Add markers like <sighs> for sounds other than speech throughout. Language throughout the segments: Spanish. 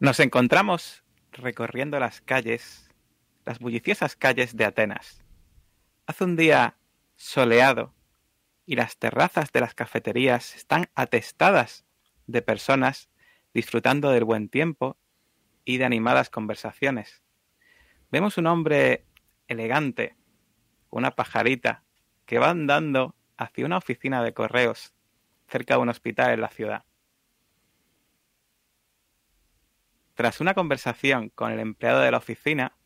Nos encontramos recorriendo las calles, las bulliciosas calles de Atenas. Hace un día soleado y las terrazas de las cafeterías están atestadas de personas disfrutando del buen tiempo y de animadas conversaciones. Vemos un hombre elegante, una pajarita, que va andando hacia una oficina de correos cerca de un hospital en la ciudad. Tras una conversación con el empleado de la oficina,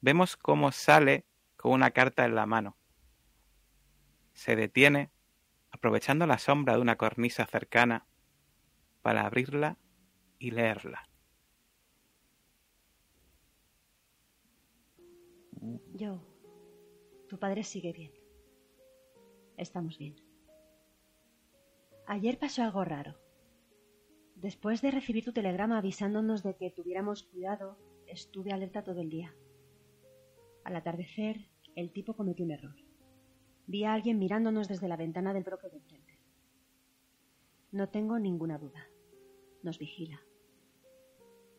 vemos cómo sale con una carta en la mano. Se detiene, aprovechando la sombra de una cornisa cercana, para abrirla y leerla. Yo, tu padre sigue bien. Estamos bien. Ayer pasó algo raro. Después de recibir tu telegrama avisándonos de que tuviéramos cuidado, estuve alerta todo el día. Al atardecer, el tipo cometió un error. Vi a alguien mirándonos desde la ventana del bloque de enfrente. No tengo ninguna duda. Nos vigila.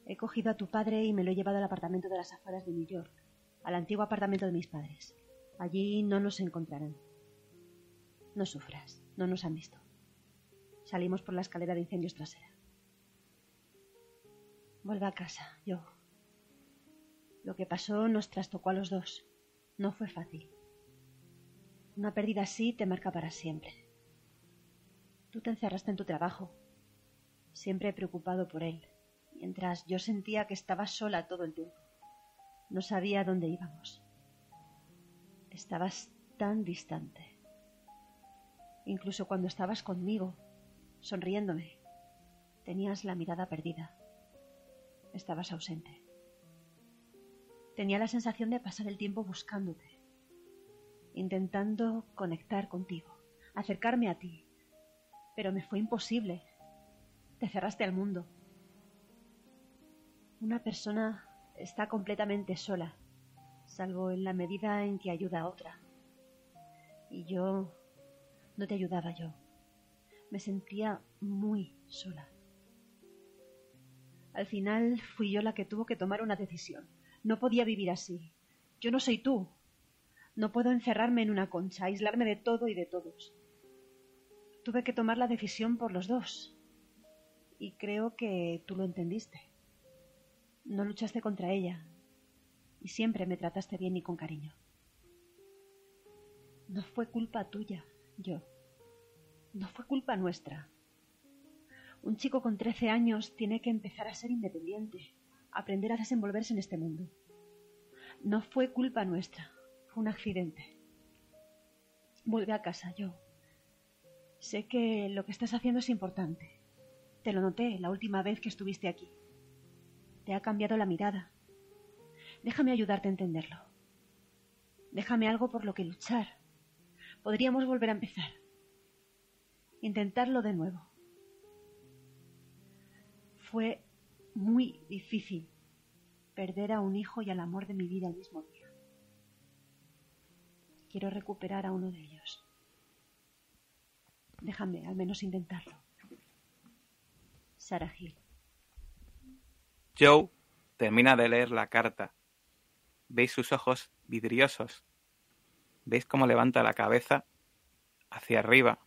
He cogido a tu padre y me lo he llevado al apartamento de las afueras de New York, al antiguo apartamento de mis padres. Allí no nos encontrarán. No sufras, no nos han visto. Salimos por la escalera de incendios trasera. Vuelve a casa, yo. Lo que pasó nos trastocó a los dos. No fue fácil. Una pérdida así te marca para siempre. Tú te encerraste en tu trabajo, siempre preocupado por él, mientras yo sentía que estaba sola todo el tiempo. No sabía dónde íbamos. Estabas tan distante. Incluso cuando estabas conmigo, sonriéndome, tenías la mirada perdida estabas ausente. Tenía la sensación de pasar el tiempo buscándote, intentando conectar contigo, acercarme a ti, pero me fue imposible. Te cerraste al mundo. Una persona está completamente sola, salvo en la medida en que ayuda a otra. Y yo no te ayudaba yo. Me sentía muy sola. Al final fui yo la que tuvo que tomar una decisión. No podía vivir así. Yo no soy tú. No puedo encerrarme en una concha, aislarme de todo y de todos. Tuve que tomar la decisión por los dos. Y creo que tú lo entendiste. No luchaste contra ella. Y siempre me trataste bien y con cariño. No fue culpa tuya, yo. No fue culpa nuestra. Un chico con trece años tiene que empezar a ser independiente, aprender a desenvolverse en este mundo. No fue culpa nuestra, fue un accidente. Vuelve a casa, yo. Sé que lo que estás haciendo es importante. Te lo noté la última vez que estuviste aquí. Te ha cambiado la mirada. Déjame ayudarte a entenderlo. Déjame algo por lo que luchar. Podríamos volver a empezar. Intentarlo de nuevo. Fue muy difícil perder a un hijo y al amor de mi vida el mismo día. Quiero recuperar a uno de ellos. Déjame al menos intentarlo. Sarah Hill. Joe termina de leer la carta. Veis sus ojos vidriosos. Veis cómo levanta la cabeza hacia arriba,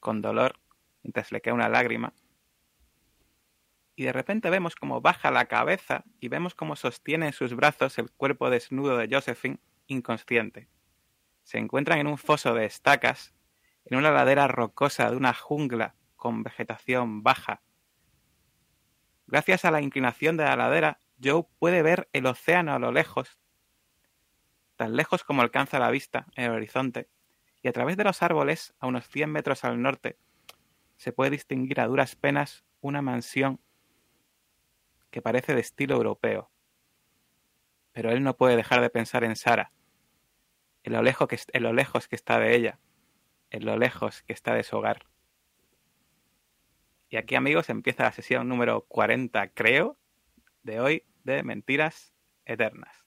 con dolor, mientras le cae una lágrima y de repente vemos cómo baja la cabeza y vemos cómo sostiene en sus brazos el cuerpo desnudo de Josephine inconsciente. Se encuentran en un foso de estacas, en una ladera rocosa de una jungla con vegetación baja. Gracias a la inclinación de la ladera, Joe puede ver el océano a lo lejos, tan lejos como alcanza la vista en el horizonte, y a través de los árboles, a unos 100 metros al norte, se puede distinguir a duras penas una mansión que parece de estilo europeo. Pero él no puede dejar de pensar en Sara, en lo, lejos que, en lo lejos que está de ella, en lo lejos que está de su hogar. Y aquí, amigos, empieza la sesión número 40, creo, de hoy de Mentiras Eternas.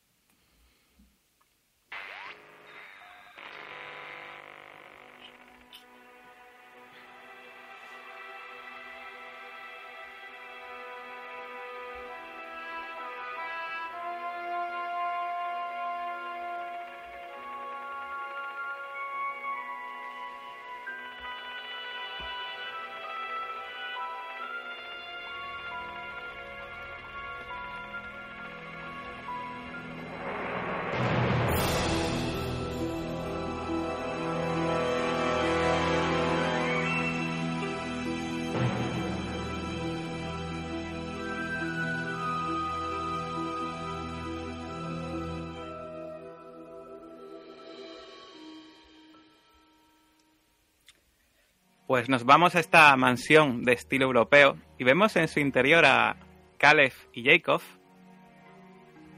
Pues nos vamos a esta mansión de estilo europeo y vemos en su interior a Caleb y Jacob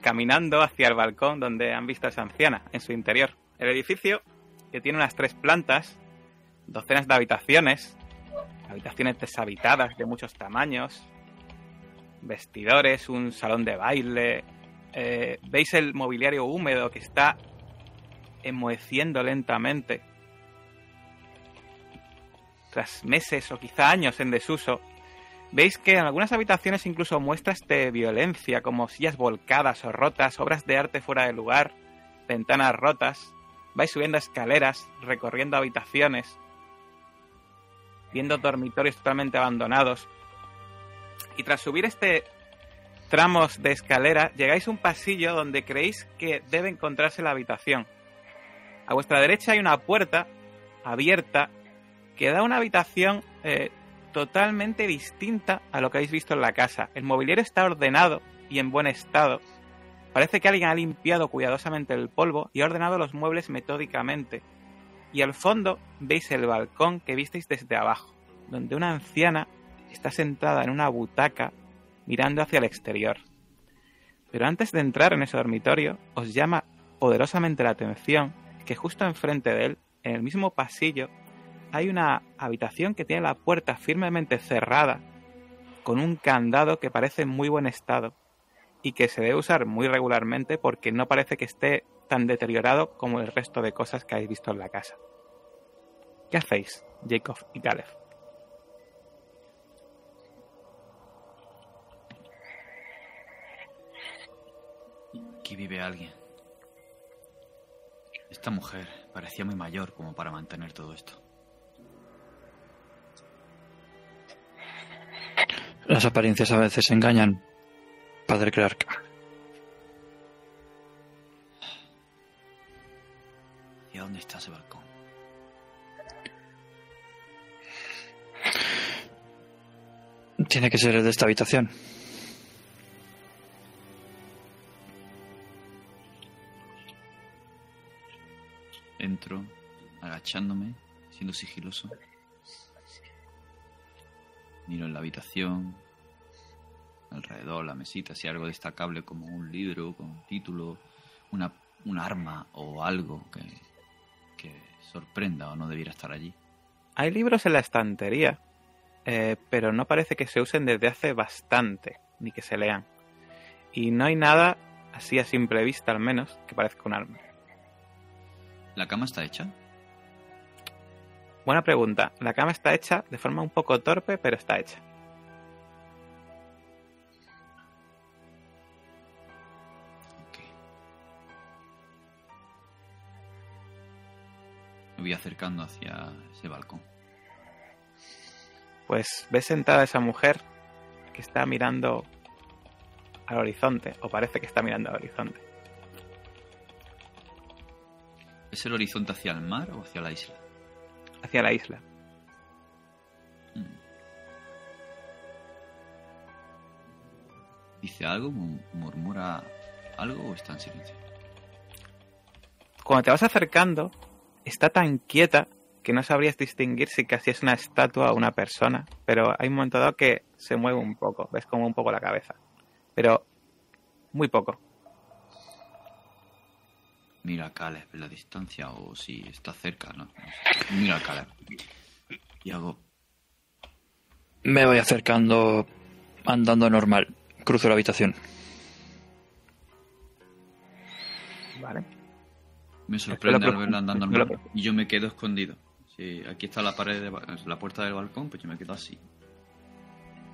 caminando hacia el balcón donde han visto a esa anciana en su interior. El edificio, que tiene unas tres plantas, docenas de habitaciones, habitaciones deshabitadas de muchos tamaños, vestidores, un salón de baile. Eh, Veis el mobiliario húmedo que está enmoheciendo lentamente. Tras meses o quizá años en desuso, veis que en algunas habitaciones incluso muestras de violencia, como sillas volcadas o rotas, obras de arte fuera de lugar, ventanas rotas. Vais subiendo escaleras, recorriendo habitaciones, viendo dormitorios totalmente abandonados. Y tras subir este tramos de escalera, llegáis a un pasillo donde creéis que debe encontrarse la habitación. A vuestra derecha hay una puerta abierta que da una habitación eh, totalmente distinta a lo que habéis visto en la casa. El mobiliario está ordenado y en buen estado. Parece que alguien ha limpiado cuidadosamente el polvo y ha ordenado los muebles metódicamente y al fondo veis el balcón que visteis desde abajo, donde una anciana está sentada en una butaca mirando hacia el exterior. Pero antes de entrar en ese dormitorio, os llama poderosamente la atención que justo enfrente de él, en el mismo pasillo, hay una habitación que tiene la puerta firmemente cerrada, con un candado que parece en muy buen estado y que se debe usar muy regularmente porque no parece que esté tan deteriorado como el resto de cosas que habéis visto en la casa. ¿Qué hacéis, Jacob y Caleb? Aquí vive alguien. Esta mujer parecía muy mayor como para mantener todo esto. Las apariencias a veces engañan, padre Clark. ¿Y a dónde está ese balcón? Tiene que ser el de esta habitación. Entro, agachándome, siendo sigiloso. Miro en la habitación, alrededor, la mesita, si hay algo destacable como un libro con un título, una, un arma o algo que, que sorprenda o no debiera estar allí. Hay libros en la estantería, eh, pero no parece que se usen desde hace bastante, ni que se lean. Y no hay nada, así a simple vista al menos, que parezca un arma. ¿La cama está hecha? Buena pregunta. La cama está hecha de forma un poco torpe, pero está hecha. Me voy acercando hacia ese balcón. Pues ves sentada esa mujer que está mirando al horizonte, o parece que está mirando al horizonte. ¿Es el horizonte hacia el mar o hacia la isla? Hacia la isla. ¿Dice algo? Mu- ¿Murmura algo o está en silencio? Cuando te vas acercando, está tan quieta que no sabrías distinguir si casi es una estatua o una persona, pero hay un momento dado que se mueve un poco, ves como un poco la cabeza, pero muy poco. Mira a Caleb en la distancia o si está cerca, ¿no? Mira a Caleb. Y hago... Me voy acercando andando normal. Cruzo la habitación. Vale. Me sorprende al verla andando al espera, mar y yo me quedo escondido. Si aquí está la pared, de la puerta del balcón, pues yo me quedo así.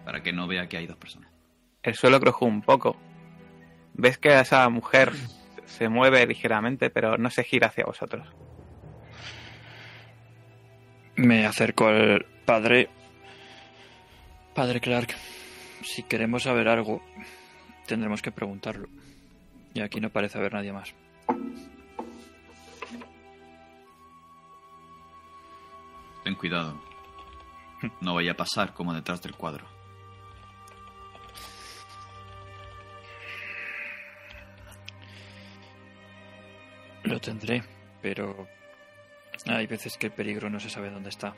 Para que no vea que hay dos personas. El suelo crujó un poco. Ves que esa mujer se mueve ligeramente, pero no se gira hacia vosotros. Me acerco al padre. Padre Clark, si queremos saber algo, tendremos que preguntarlo. Y aquí no parece haber nadie más. Ten cuidado. No vaya a pasar como detrás del cuadro. Lo tendré, pero hay veces que el peligro no se sabe dónde está.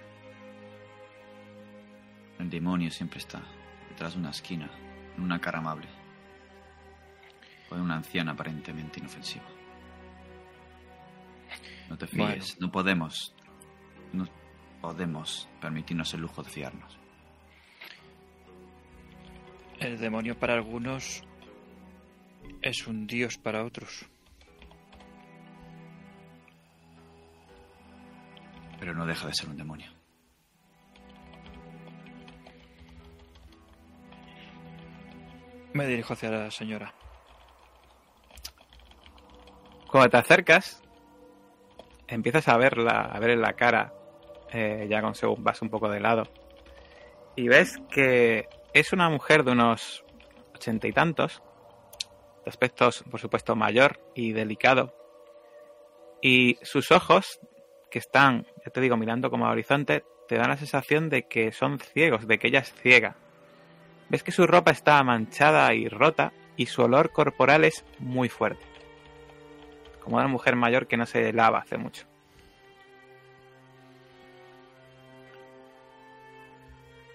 El demonio siempre está detrás de una esquina, en una cara amable. O de una anciana aparentemente inofensiva. No te fíes, Bueno. no podemos. No podemos permitirnos el lujo de fiarnos. El demonio para algunos es un dios para otros. Pero no deja de ser un demonio. Me dirijo hacia la señora. Cuando te acercas, empiezas a verla, a ver en la cara, eh, ya con según vas un poco de lado, y ves que es una mujer de unos ochenta y tantos, de aspectos, por supuesto, mayor y delicado, y sus ojos, que están, ya te digo, mirando como al horizonte, te dan la sensación de que son ciegos, de que ella es ciega. Ves que su ropa está manchada y rota, y su olor corporal es muy fuerte como una mujer mayor que no se lava hace mucho.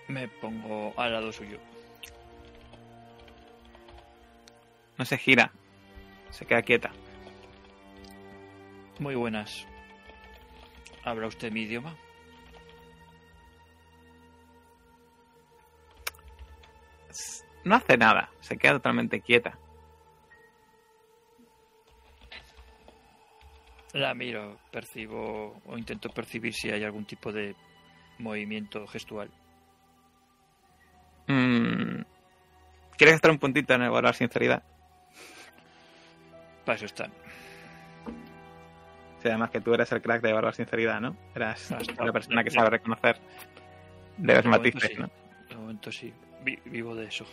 Me pongo al lado suyo. No se gira, se queda quieta. Muy buenas. ¿Habla usted mi idioma? No hace nada, se queda totalmente quieta. La miro, percibo o intento percibir si hay algún tipo de movimiento gestual. Mm, ¿Quieres gastar un puntito en evaluar sinceridad? Para eso están. Sí, además que tú eres el crack de evaluar sinceridad, ¿no? Eras Hasta- la persona que sabe reconocer de los matices, sí. ¿no? De momento sí. Vi- vivo de eso.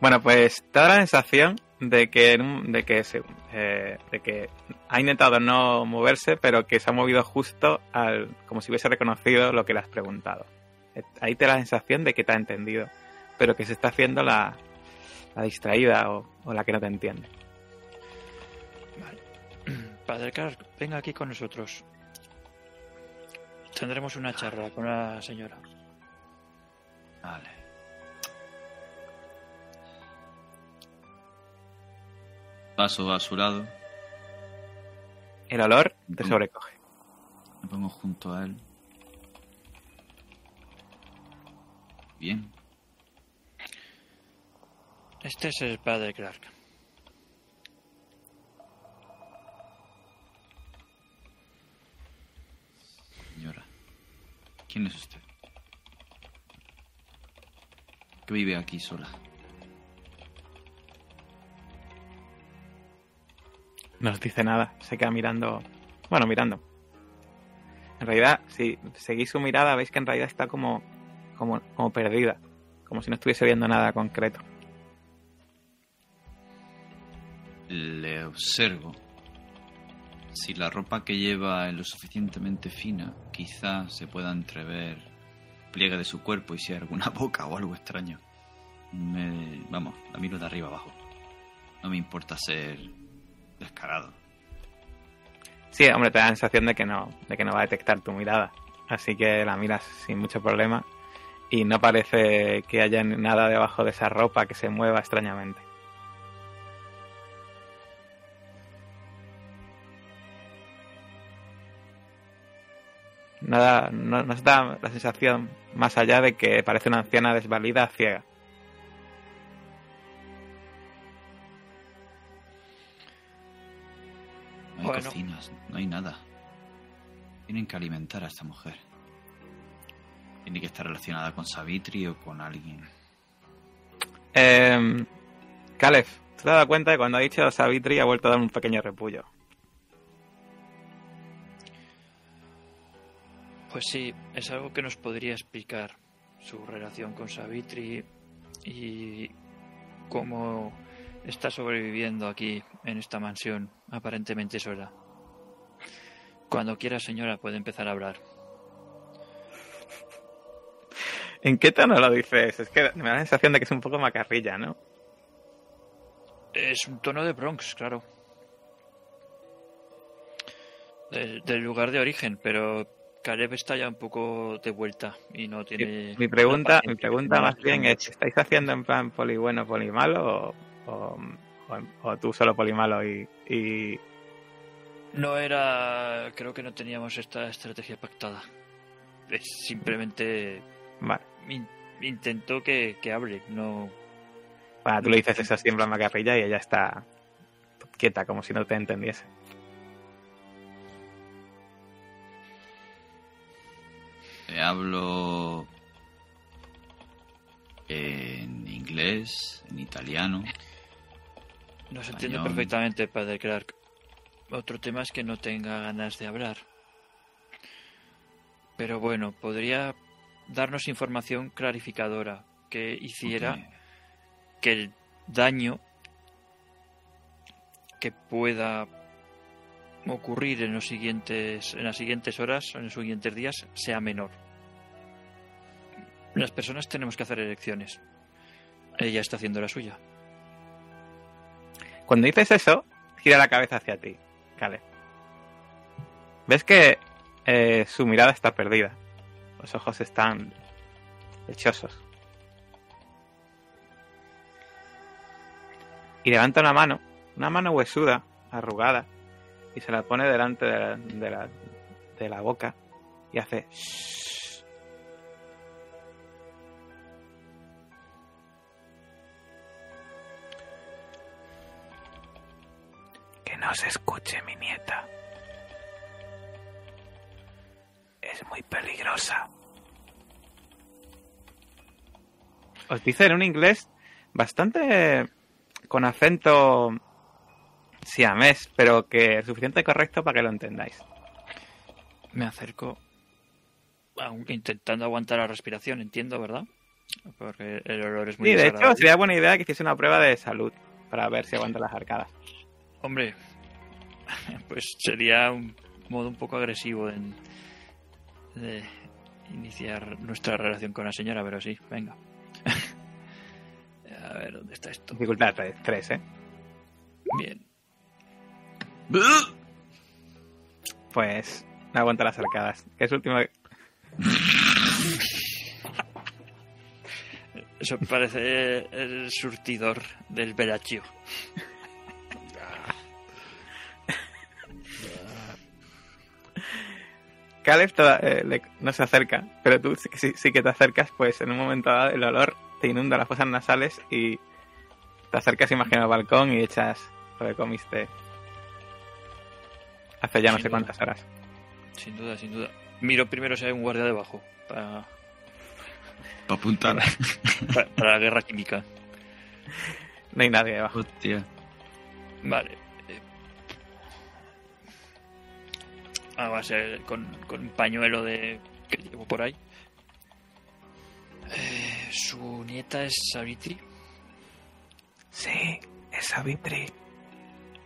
Bueno, pues te da la sensación de que, de que, eh, de que ha intentado no moverse, pero que se ha movido justo al, como si hubiese reconocido lo que le has preguntado. Eh, Ahí te da la sensación de que te ha entendido, pero que se está haciendo la, la distraída o, o la que no te entiende. Padre Clark, venga aquí con nosotros. Tendremos una charla con la señora. Vale. Paso a su lado, El olor te sobrecoge. me pongo junto a él. Bien, Este es el padre Clark. señora. ¿Quién es usted? Que vive aquí sola. No os dice nada, se queda mirando. Bueno, mirando. En realidad, si seguís su mirada, veis que en realidad está como, como, como perdida. Como si no estuviese viendo nada concreto. Le observo. Si la ropa que lleva es lo suficientemente fina, quizá se pueda entrever pliegue de su cuerpo y si hay alguna <laughs> boca o algo extraño. Me, vamos, la miro de arriba abajo. No me importa ser descarado. Sí, hombre, te da la sensación de que no, de que no va a detectar tu mirada. Así que la miras sin mucho problema. Y no parece que haya nada debajo de esa ropa que se mueva extrañamente. Nada, no nos da la sensación más allá de que parece una anciana desvalida ciega. No hay Bueno. cocinas, no hay nada. Tienen que alimentar a esta mujer. Tiene que estar relacionada con Savitri o con alguien. Eh, Caleb, ¿te has dado cuenta de cuando ha dicho Savitri ha vuelto a dar un pequeño repullo? Pues sí, es algo que nos podría explicar su relación con Savitri y cómo está sobreviviendo aquí en esta mansión aparentemente sola. Cuando quiera, señora, puede empezar a hablar. ¿En qué tono lo dices? Es que me da la sensación de que es un poco macarrilla, ¿no? Es un tono de Bronx, claro. Del, del lugar de origen, pero Caleb está ya un poco de vuelta y no tiene. Mi pregunta, mi pregunta más bien es, ¿estáis haciendo en plan poli bueno, poli malo o, o, o- o tú solo poli malo y, y No era. Creo que no teníamos esta estrategia pactada. Es simplemente. vale. in- intentó que, que hable, no. Bueno, tú le dices eso siempre a Macarrilla y ella está quieta, como si no te entendiese. Hablo en inglés, en italiano. Nos entiende perfectamente, Padre Clark. Otro tema es que no tenga ganas de hablar. Pero bueno, podría darnos información clarificadora que hiciera que el daño que pueda ocurrir en los siguientes en las siguientes horas en los siguientes días sea menor. Las personas tenemos que hacer elecciones. Ella está haciendo la suya. Cuando dices eso, gira la cabeza hacia ti, Caleb. Ves que eh, su mirada está perdida. Los ojos están lechosos. Y levanta una mano, una mano huesuda, arrugada, y se la pone delante de la, de la, de la boca y hace... Que no se escuche, mi nieta. Es muy peligrosa. Os dice en un inglés bastante con acento siamés, pero que es suficiente correcto para que lo entendáis. Me acerco, aun- intentando aguantar la respiración, entiendo, ¿verdad? Porque el olor es muy Sí, de hecho, sería buena idea que hiciese una prueba de salud para ver si aguanta las arcadas. Hombre, <laughs> pues sería un modo un poco agresivo en- de iniciar nuestra relación con la señora, pero sí, venga. <laughs> A ver, ¿dónde está esto? Dificultad 3, ¿eh? Bien. Pues no aguanta las arcadas. Es último. Eso parece el surtidor del Bellaccio. Caleb toda- eh, le- no se acerca, pero tú sí, sí- sí que te acercas, pues en un momento dado el olor te inunda las fosas nasales y te acercas, imagino, al balcón y echas lo que comiste hace ya no Sin sé duda. cuántas horas. Sin duda, sin duda. Miro primero si hay un guardia debajo para, Para apuntar. para, para la guerra química. No hay nadie debajo. Hostia. Vale. A ser con, con un pañuelo de que llevo por ahí. Eh, Su nieta es Savitri. Sí, es Savitri.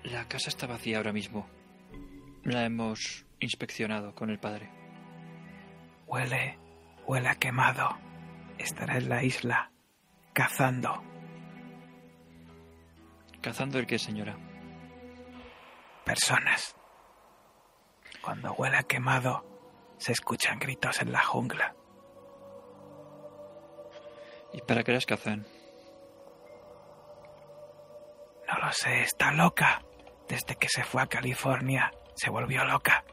La casa está vacía ahora mismo. La hemos inspeccionado con el padre. Huele, huele a quemado. Estará en la isla, cazando. ¿Cazando el qué, señora? personas. Cuando huele a quemado, se escuchan gritos en la jungla. ¿Y para qué las cazan? No lo sé, está loca. Desde que se fue a California, se volvió loca.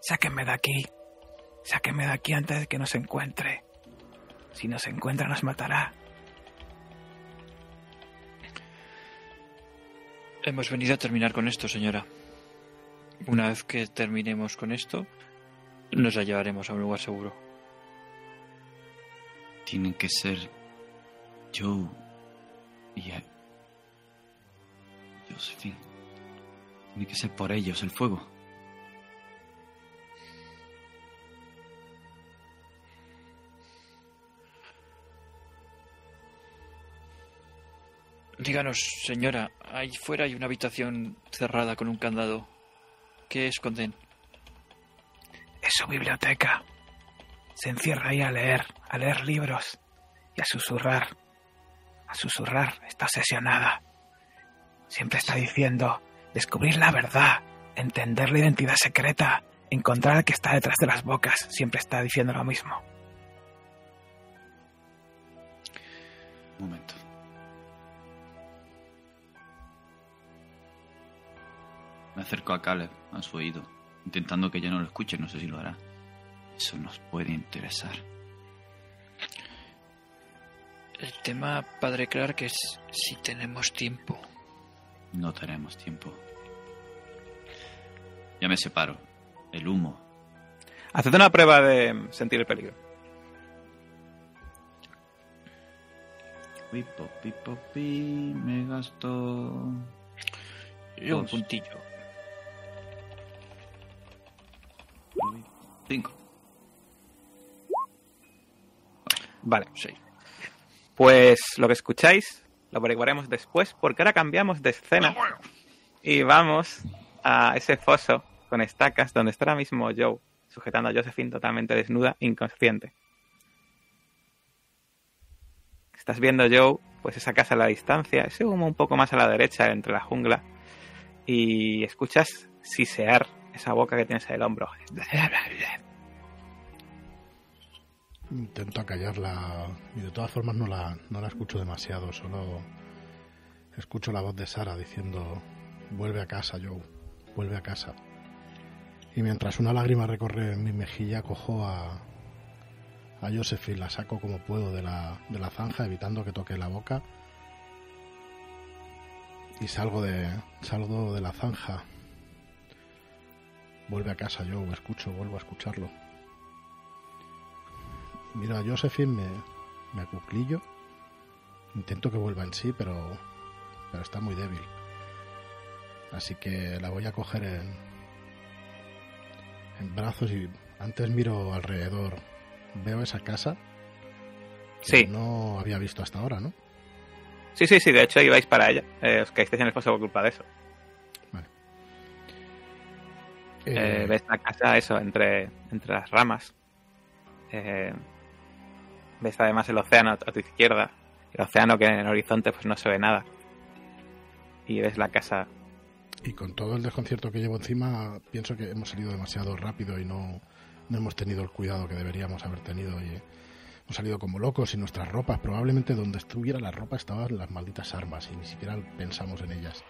Sáquenme de aquí. Sáquenme de aquí antes de que nos encuentre. Si nos encuentra, nos matará. Hemos venido a terminar con esto, señora. Una vez que terminemos con esto, nos la llevaremos a un lugar seguro. Tienen que ser Joe y Josephine. Tiene que ser por ellos el fuego. Díganos, señora, ahí fuera hay una habitación cerrada con un candado. ¿Qué esconden? Es su biblioteca. Se encierra ahí a leer, a leer libros y a susurrar. A susurrar. Está obsesionada. Siempre está diciendo, descubrir la verdad, entender la identidad secreta, encontrar al que está detrás de las bocas, siempre está diciendo lo mismo. Un momento. Me acerco a Caleb, a su oído, intentando que ella no lo escuche, no sé si lo hará. Eso nos puede interesar. El tema, padre Clark, es si tenemos tiempo. No tenemos tiempo. Ya me separo. El humo. Haced una prueba de sentir el peligro. Pipo, pipo, pi, me gasto. Un puntillo. Cinco. Vale, Sí. pues lo que escucháis lo averiguaremos después porque ahora cambiamos de escena y vamos a ese foso con estacas donde está ahora mismo Joe sujetando a Josephine totalmente desnuda, inconsciente. Estás viendo Joe, pues esa casa a la distancia, ese humo un poco más a la derecha entre la jungla y escuchas sisear esa boca que tienes en el hombro. Intento acallarla y de todas formas no la, no la escucho demasiado, solo escucho la voz de Sara diciendo, vuelve a casa, Joe, vuelve a casa. Y mientras una lágrima recorre mi mejilla, cojo a, a Josephine, la saco como puedo de la, de la zanja, evitando que toque la boca. Y salgo de, salgo de la zanja. Vuelve a casa, Joe, escucho, vuelvo a escucharlo. Miro a Josephine, me, me acuclillo. Intento que vuelva en sí, pero, pero está muy débil. Así que la voy a coger en, en brazos y antes miro alrededor. Veo esa casa que Sí. no había visto hasta ahora, ¿no? Sí, sí, sí, de hecho ibais para ella. Eh, os caísteis en el foso por culpa de eso. Eh, Eh, ves la casa, eso, entre, entre las ramas. Eh, ves además el océano a tu izquierda. El océano que en el horizonte pues no se ve nada. Y ves la casa. Y con todo el desconcierto que llevo encima, pienso que hemos salido demasiado rápido y no, no hemos tenido el cuidado que deberíamos haber tenido. Y hemos salido como locos y nuestras ropas, probablemente donde estuviera la ropa estaban las malditas armas y ni siquiera pensamos en ellas.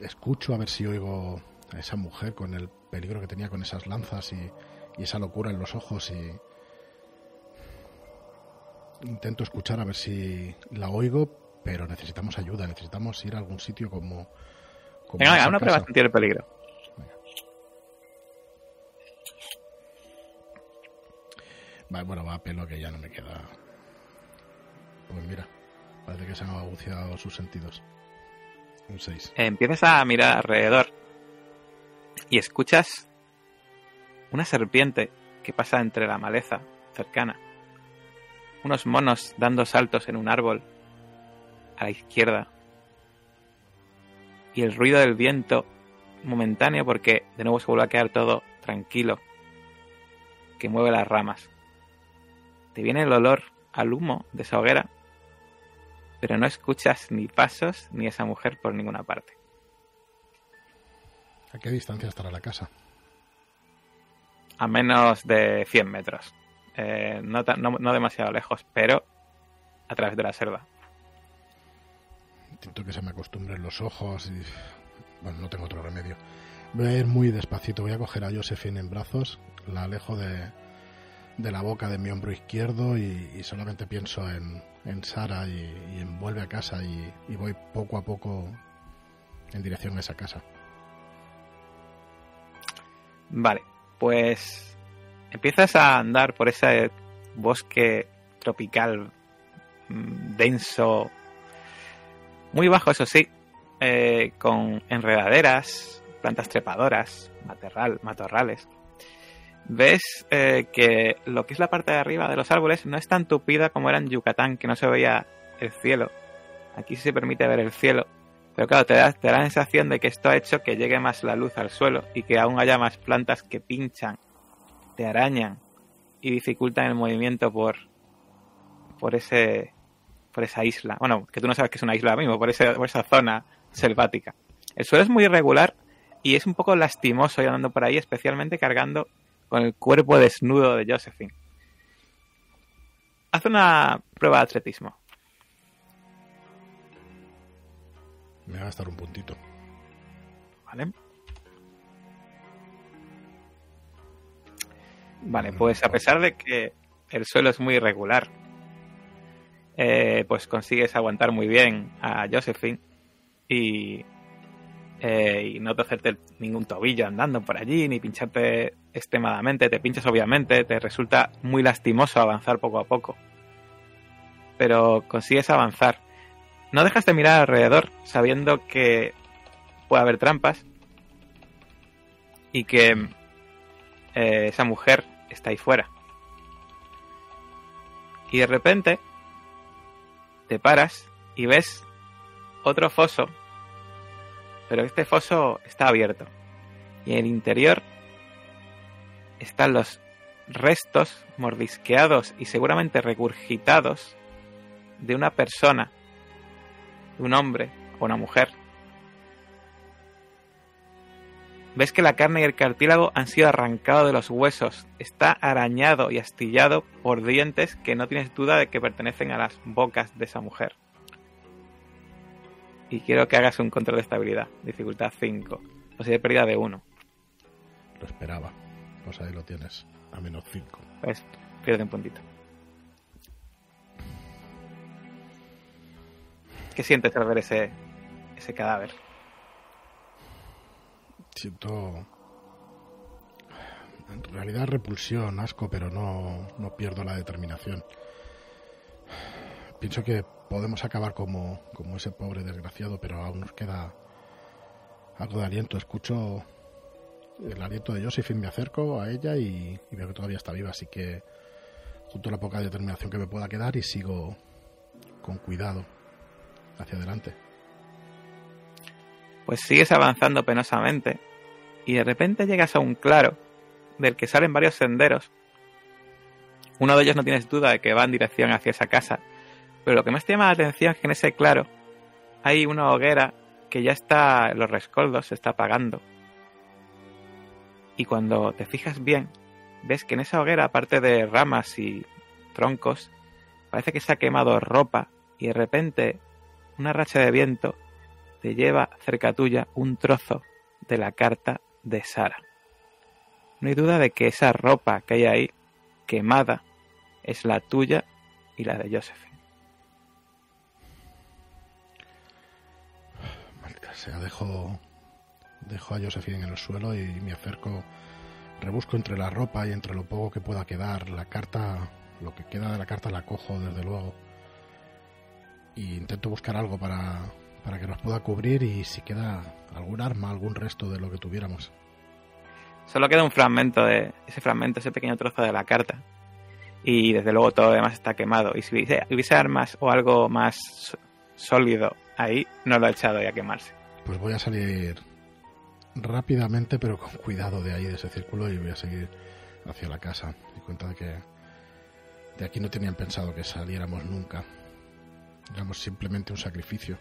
Escucho a ver si oigo a esa mujer con el peligro que tenía con esas lanzas y, y esa locura en los ojos y intento escuchar a ver si la oigo, pero necesitamos ayuda, necesitamos ir a algún sitio como... como Venga, venga, una prueba de sentir el peligro. Vale, bueno, va a pelo que ya no me queda. Pues mira, parece que se han aguciado sus sentidos. Un 6. Empiezas a mirar alrededor. Y escuchas una serpiente que pasa entre la maleza cercana. Unos monos dando saltos en un árbol a la izquierda. Y el ruido del viento momentáneo porque de nuevo se vuelve a quedar todo tranquilo. Que mueve las ramas. Te viene el olor al humo de esa hoguera. Pero no escuchas ni pasos ni esa mujer por ninguna parte. ¿A qué distancia estará la casa? a menos de 100 metros. Eh, no, no demasiado lejos, pero a través de la selva. Intento que se me acostumbren los ojos y... Bueno, no tengo otro remedio. Voy a ir muy despacito, voy a coger a Josephine en brazos, la alejo de, de la boca de mi hombro izquierdo y, solamente pienso en, en Sara y, en vuelve a casa y, voy poco a poco en dirección a esa casa. Vale, pues empiezas a andar por ese bosque tropical mm, denso, muy bajo, eso sí, eh, con enredaderas, plantas trepadoras, matorral, matorrales. Ves eh, que lo que es la parte de arriba de los árboles no es tan tupida como era en Yucatán, que no se veía el cielo. Aquí sí se permite ver el cielo, pero claro, te da, te da la sensación de que esto ha hecho que llegue más la luz al suelo y que aún haya más plantas que pinchan, te arañan y dificultan el movimiento por, por ese por esa isla. Bueno, que tú no sabes que es una isla mismo, por, por esa zona selvática. El suelo es muy irregular y es un poco lastimoso ir andando por ahí, especialmente cargando con el cuerpo desnudo de Josephine. Haz una prueba de atletismo. Me va a gastar un puntito. ¿Vale? Vale, pues a pesar de que el suelo es muy irregular, eh, pues consigues aguantar muy bien a Josephine y, eh, y no te hacerte ningún tobillo andando por allí, ni pincharte extremadamente, te pinchas obviamente, te resulta muy lastimoso avanzar poco a poco, pero consigues avanzar. No dejas de mirar alrededor sabiendo que puede haber trampas y que eh, esa mujer está ahí fuera. Y de repente te paras y ves otro foso, pero este foso está abierto. Y en el interior están los restos mordisqueados y seguramente regurgitados de una persona, de un hombre o una mujer Ves que la carne y el cartílago han sido arrancados de los huesos. Está arañado y astillado por dientes que no tienes duda de que pertenecen a las bocas de esa mujer. Y quiero que hagas un control de estabilidad. Dificultad 5. sea, de pérdida de 1. Lo esperaba. Pues ahí lo tienes. A menos 5. Pues pierde un puntito. ¿Qué sientes al ver ese, ese cadáver? siento en realidad repulsión, asco, pero no, no pierdo la determinación. Pienso que podemos acabar como, como ese pobre desgraciado, pero aún nos queda algo de aliento. Escucho el aliento de Josephine, me acerco a ella y, veo que todavía está viva, así que junto la poca determinación que me pueda quedar y sigo con cuidado hacia adelante. Pues sigues avanzando penosamente y de repente llegas a un claro del que salen varios senderos. Uno de ellos no tienes duda de que va en dirección hacia esa casa, pero lo que más te llama la atención es que en ese claro hay una hoguera que ya está los rescoldos, se está apagando. Y cuando te fijas bien, ves que en esa hoguera, aparte de ramas y troncos, parece que se ha quemado ropa y de repente una racha de viento te lleva cerca tuya un trozo de la carta de Sara. No hay duda de que esa ropa que hay ahí, quemada, es la tuya y la de Josephine. Maldita sea, dejo, dejo a Josephine en el suelo y me acerco, rebusco entre la ropa y entre lo poco que pueda quedar. La carta, lo que queda de la carta la cojo, desde luego. Y intento buscar algo para, para que nos pueda cubrir y si queda algún arma, algún resto de lo que tuviéramos. Solo queda un fragmento de ese fragmento, ese pequeño trozo de la carta. Y desde luego todo lo demás está quemado. Y si hubiese, armas o algo más sólido ahí, no lo ha echado ya a quemarse. Pues voy a salir rápidamente, pero con cuidado de ahí, de ese círculo, y voy a seguir hacia la casa. Me cuenta de que de aquí no tenían pensado que saliéramos nunca. Éramos simplemente un sacrificio.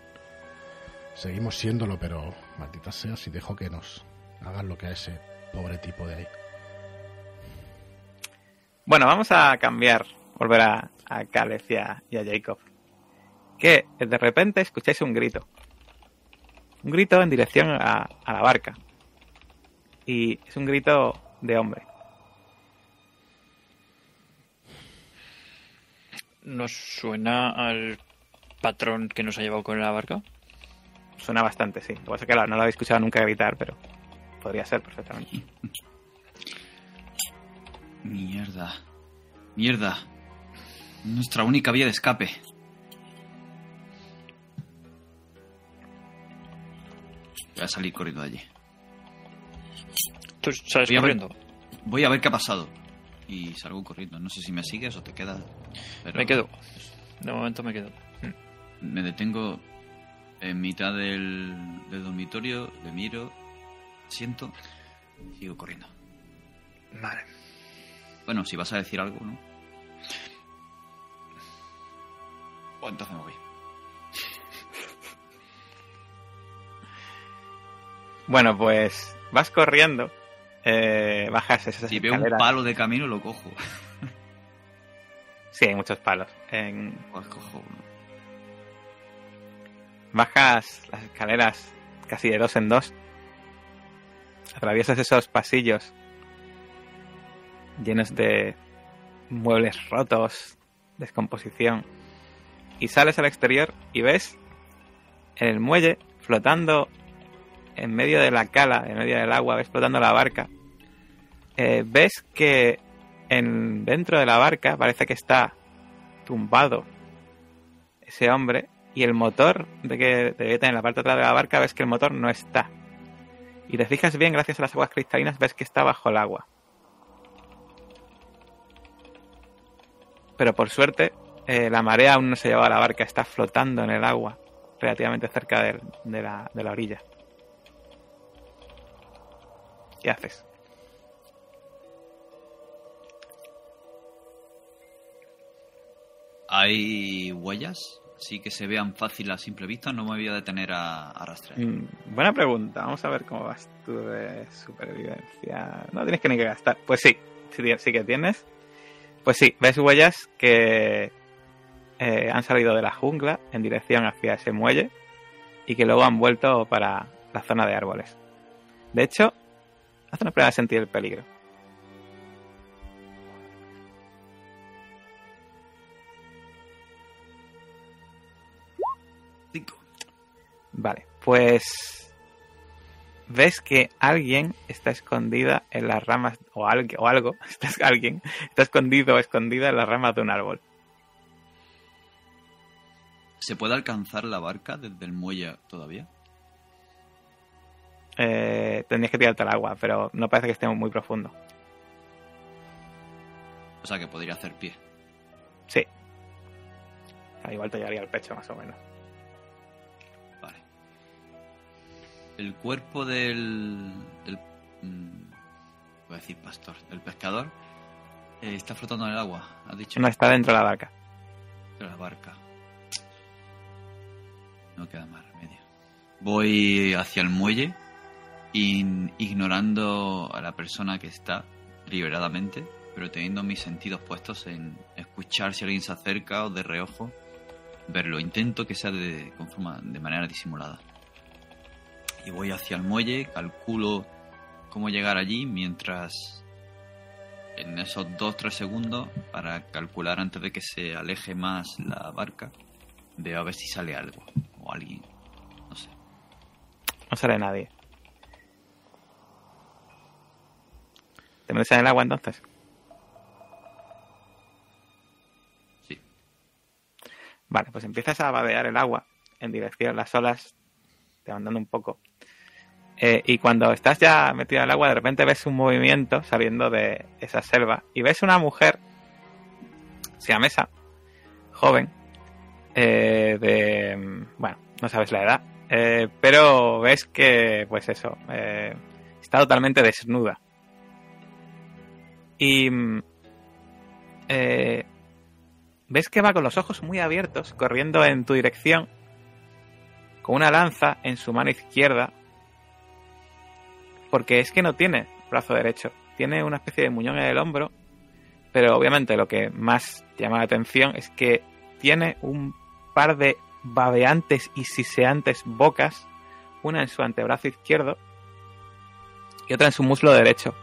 Seguimos siéndolo, pero maldita sea si dejo que nos hagan lo que a ese pobre tipo de ahí. Bueno, vamos a cambiar, volver a, a Caleb y a, Jacob. Que de repente escucháis un grito. Un grito en dirección a, a la barca. Y es un grito de hombre. ¿Nos suena al patrón que nos ha llevado con la barca? Suena bastante, sí. Lo que pasa es que no lo habéis escuchado nunca gritar, pero podría ser perfectamente. <laughs> Mierda. Mierda. Nuestra única vía de escape. Voy a salir corriendo de allí. ¿Tú sales corriendo? voy a ver qué ha pasado. Y salgo corriendo. No sé si me sigues o te quedas. Me quedo. De momento me quedo. Me detengo en mitad del, dormitorio, le miro, siento, sigo corriendo. Vale. Bueno, si vas a decir algo, ¿no? O entonces me voy. Bueno, pues vas corriendo, eh, bajas esas Si veo un palo de camino, lo cojo. <laughs> Sí, hay muchos palos. En- Pues cojo uno. Bajas las escaleras casi de dos en dos. Atraviesas esos pasillos llenos de muebles rotos, descomposición. Y sales al exterior y ves en el muelle, flotando en medio de la cala, en medio del agua, ves flotando la barca. Eh, ves que en, dentro de la barca parece que está tumbado ese hombre y el motor de que tener en la parte de atrás de la barca ves que el motor no está. Y te fijas bien, gracias a las aguas cristalinas, ves que está bajo el agua. Pero por suerte, eh, la marea aún no se lleva a la barca, está flotando en el agua, relativamente cerca de, la, de la orilla. ¿Qué haces? ¿Hay huellas? Sí que se vean fácil a simple vista. No me voy a detener a, a rastrear. Mm, buena pregunta. Vamos a ver cómo vas tú de supervivencia. No tienes que ni que gastar. Pues sí, sí, que tienes. Pues sí, ves huellas que eh, han salido de la jungla en dirección hacia ese muelle y que luego han vuelto para la zona de árboles. De hecho, haz una prueba de sentir el peligro. Vale, pues ves que alguien está escondida en las ramas o, algo o algo, <laughs> está, alguien está escondido o escondida en las ramas de un árbol. ¿Se puede alcanzar la barca desde el muelle todavía? Eh, tendrías que tirarte al agua, pero no parece que esté muy profundo. O sea que podría hacer pie. Sí. Ah, igual te llegaría al pecho, más o menos. Vale. El cuerpo del. del mm, voy a decir pastor. Del pescador. eh, está flotando en el agua. Has dicho. No está dentro de la barca. De la barca. No queda más remedio. Voy hacia el muelle. In- ignorando a la persona que está liberadamente, pero teniendo mis sentidos puestos en escuchar si alguien se acerca o de reojo verlo. Intento que sea de, forma- de manera disimulada. Y voy hacia el muelle, calculo cómo llegar allí mientras en esos 2-3 segundos para calcular antes de que se aleje más la barca, de a ver si sale algo o alguien. No sé. No sale nadie. ¿Te metes en el agua entonces? Sí. Vale, pues empiezas a vadear el agua en dirección, las olas te van dando un poco. Eh, y cuando estás ya metido en el agua, de repente ves un movimiento saliendo de esa selva y ves una mujer siamesa, joven, eh, de... bueno, no sabes la edad, eh, pero ves que, pues eso, está totalmente desnuda. Y mm, eh, ves que va con los ojos muy abiertos, corriendo en tu dirección, con una lanza en su mano izquierda, porque es que no tiene brazo derecho, tiene una especie de muñón en el hombro, pero obviamente lo que más llama la atención es que tiene un par de babeantes y siseantes bocas, una en su antebrazo izquierdo y otra en su muslo derecho.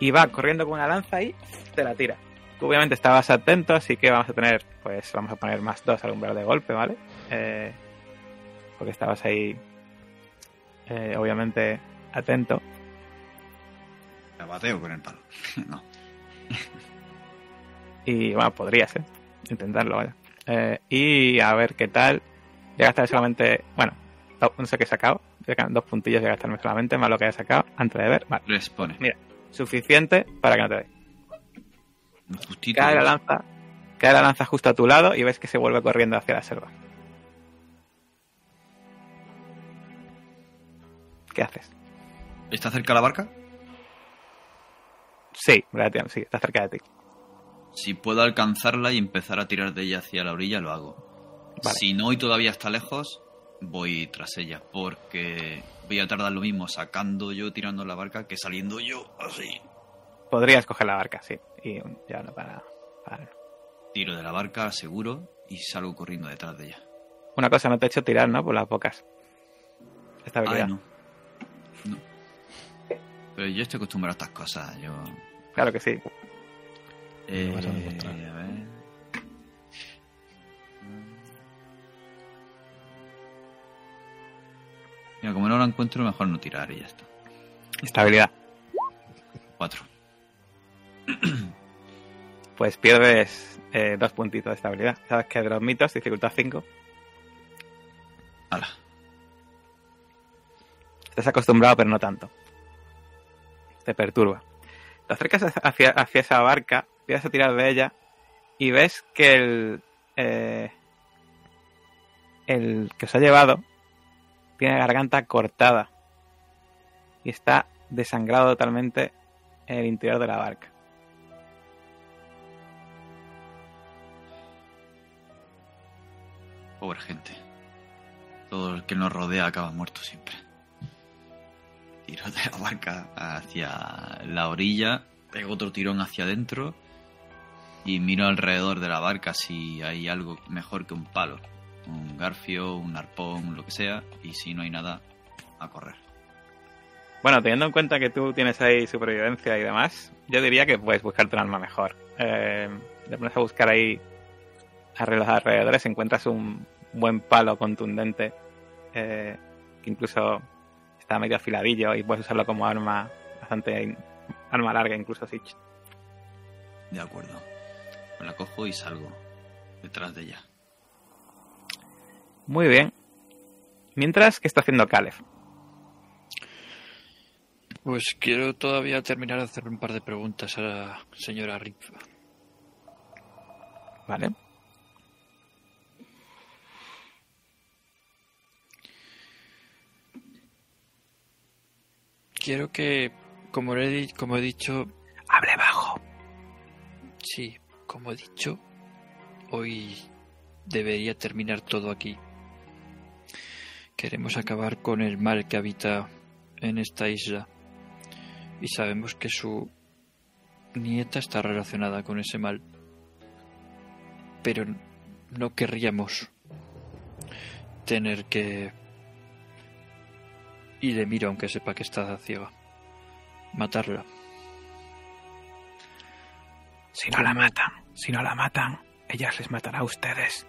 Y va corriendo con una lanza y te la tira. Tú obviamente estabas atento, así que vamos a tener, pues vamos a poner más dos al umbral de golpe, ¿vale? Eh, porque estabas ahí, eh, obviamente, atento. Me bateo con el palo. <laughs> no. Y bueno, podrías, ¿eh? Intentarlo, vaya. Eh, y a ver qué tal. Voy a gastar solamente, bueno, no, sé qué he sacado. Dos puntillos voy a gastarme solamente, más lo que he sacado antes de ver. Vale, Respone. Mira. Suficiente para que no te dé. Justito. Cae la lanza, cae la lanza justo a tu lado y ves que se vuelve corriendo hacia la selva. ¿Qué haces? ¿Está cerca la barca? Sí, sí, está cerca de ti. Si puedo alcanzarla y empezar a tirar de ella hacia la orilla, lo hago. Vale. Si no y todavía está lejos, voy tras ella porque voy a tardar lo mismo sacando yo tirando la barca que saliendo yo así. Podrías coger la barca, sí. Y ya no para, para- Tiro de la barca, seguro, y salgo corriendo detrás de ella. Una cosa no te he hecho tirar, ¿no? Por las pocas. Estabilidad. Ay, no. No. Pero yo estoy acostumbrado a estas cosas. Yo. Claro que sí. Eh, vas a demostrar. Mira, como no la encuentro, mejor no tirar y ya está. Estabilidad. Cuatro. <clears throat> Pues pierdes eh, dos puntitos de estabilidad. Sabes que de los mitos, dificultad 5. Hala. Estás acostumbrado, pero no tanto. Te perturba. Te acercas hacia, hacia esa barca, empiezas a tirar de ella y ves que el, eh, el que os ha llevado tiene garganta cortada y está desangrado totalmente en el interior de la barca. Pobre gente. Todo el que nos rodea acaba muerto siempre. Tiro de la barca hacia la orilla, pego otro tirón hacia adentro y miro alrededor de la barca si hay algo mejor que un palo. Un garfio, un arpón, lo que sea. Y si no hay nada, a correr. Bueno, teniendo en cuenta que tú tienes ahí supervivencia y demás, yo diría que puedes buscarte un arma mejor. Eh, te pones a buscar ahí a los alrededores, encuentras un buen palo contundente eh, que incluso está medio afiladillo y puedes usarlo como arma bastante arma larga, incluso así. De acuerdo. Me la cojo y salgo detrás de ella. Muy bien. Mientras, ¿qué está haciendo Caleb? Pues quiero todavía terminar de hacer un par de preguntas a la señora Rip. Vale. Quiero que, como he, como he dicho, Hable bajo. sí, como he dicho, hoy debería terminar todo aquí. Queremos acabar con el mal que habita en esta isla y sabemos que su nieta está relacionada con ese mal. Pero no querríamos tener que... Y le miro aunque sepa que está ciega. Matarla. Si no la matan, si no la matan, ellas les matará a ustedes.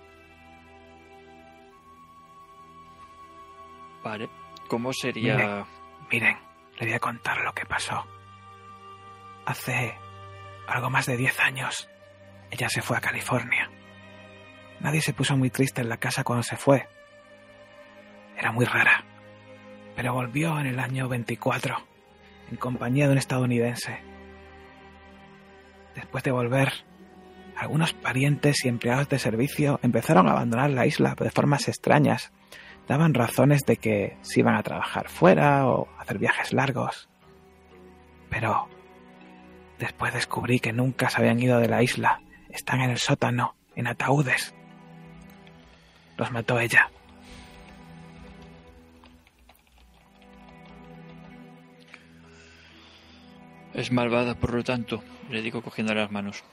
¿Cómo sería...? Miren, le voy a contar lo que pasó. Hace algo más de 10 años, ella se fue a California. Nadie se puso muy triste en la casa cuando se fue. Era muy rara. Pero volvió en el año 24, en compañía de un estadounidense. Después de volver, algunos parientes y empleados de servicio empezaron a abandonar la isla de formas extrañas daban razones de que se iban a trabajar fuera o hacer viajes largos. Pero después descubrí que nunca se habían ido de la isla. Están en el sótano, en ataúdes. Los mató ella. Es malvada, por lo tanto, le digo cogiendo las manos.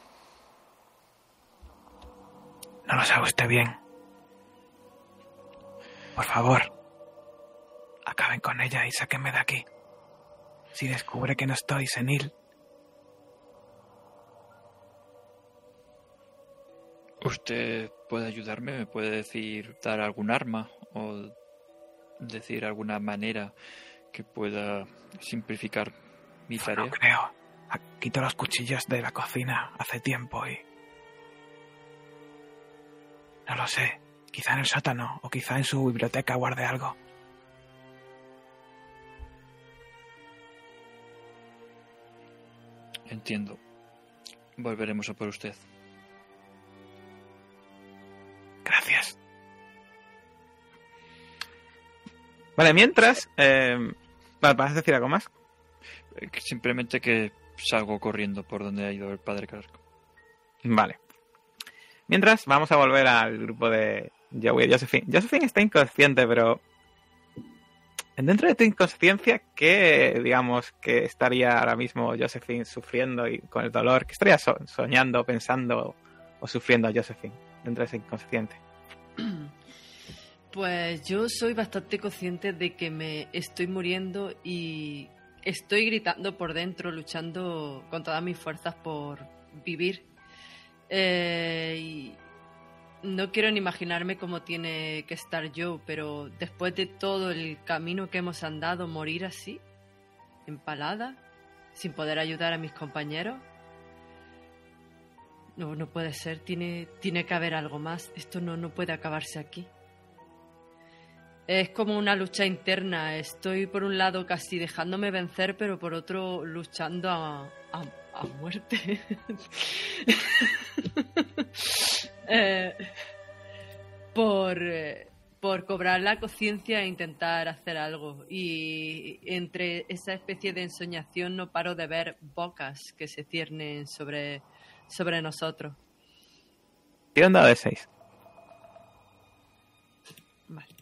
No lo sabe usted bien. Por favor, acaben con ella y sáquenme de aquí. Si descubre que no estoy senil, ¿Usted puede ayudarme? ¿Me puede decir, dar algún arma o decir alguna manera que pueda simplificar mi no tarea? creo. Ah, Quito los cuchillos de la cocina hace tiempo y... No lo sé. Quizá en el sótano o quizá en su biblioteca guarde algo. Entiendo. Volveremos a por usted. Gracias. Vale, mientras... Eh, ¿Vas a decir algo más? Eh, Simplemente que salgo corriendo por donde ha ido el padre Clark. Vale. Mientras, vamos a volver al grupo de, Joey y Josephine. Josephine está inconsciente, pero dentro de tu inconsciencia, ¿qué, digamos, que estaría ahora mismo Josephine sufriendo y con el dolor? ¿Qué estaría so- soñando, pensando o sufriendo Josephine dentro de ese inconsciente? <clears throat> Pues yo soy bastante consciente de que me estoy muriendo y estoy gritando por dentro, luchando con todas mis fuerzas por vivir. Eh, y no quiero ni imaginarme cómo tiene que estar yo, pero después de todo el camino que hemos andado, morir así, empalada, sin poder ayudar a mis compañeros. No, no puede ser, tiene, tiene que haber algo más. Esto no, no puede acabarse aquí. Es como una lucha interna. Estoy por un lado casi dejándome vencer, pero por otro luchando a, a, a muerte. <laughs> Eh, por, eh, por cobrar la conciencia e intentar hacer algo. Y entre esa especie de ensoñación no paro de ver bocas que se ciernen sobre, sobre nosotros. Un dado de 6. Vale.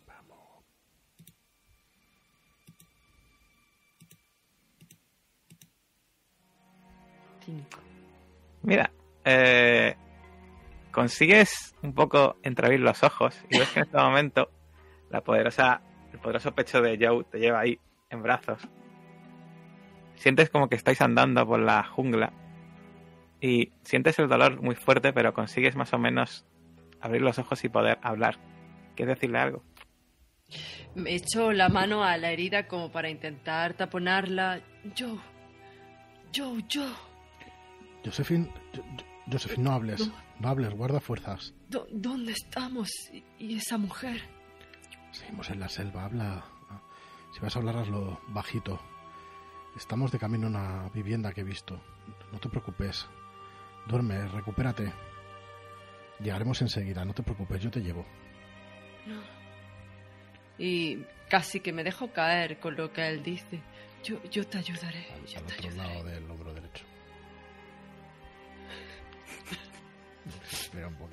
Cinco. Mira, eh, consigues un poco entreabrir los ojos y ves que en este <laughs> momento la poderosa, el poderoso pecho de Joe te lleva ahí en brazos. Sientes como que estáis andando por la jungla y sientes el dolor muy fuerte, pero consigues más o menos abrir los ojos y poder hablar. ¿Quieres decirle algo? Me echo la mano a la herida como para intentar taponarla. Yo. Yo, yo. Josephine, Jo- Jo- Josephine, no hables. No hables, guarda fuerzas. ¿Dó- ¿Dónde estamos? ¿Y, y esa mujer? Seguimos en la selva, habla. Si vas a hablar, hazlo bajito. Estamos de camino a una vivienda que he visto. No te preocupes. Duerme, recupérate. Llegaremos enseguida, no te preocupes, yo te llevo. No. Y casi que me dejo caer con lo que él dice. Yo, yo te ayudaré. Al, yo al te otro ayudaré. lado del hombro derecho. Un poco.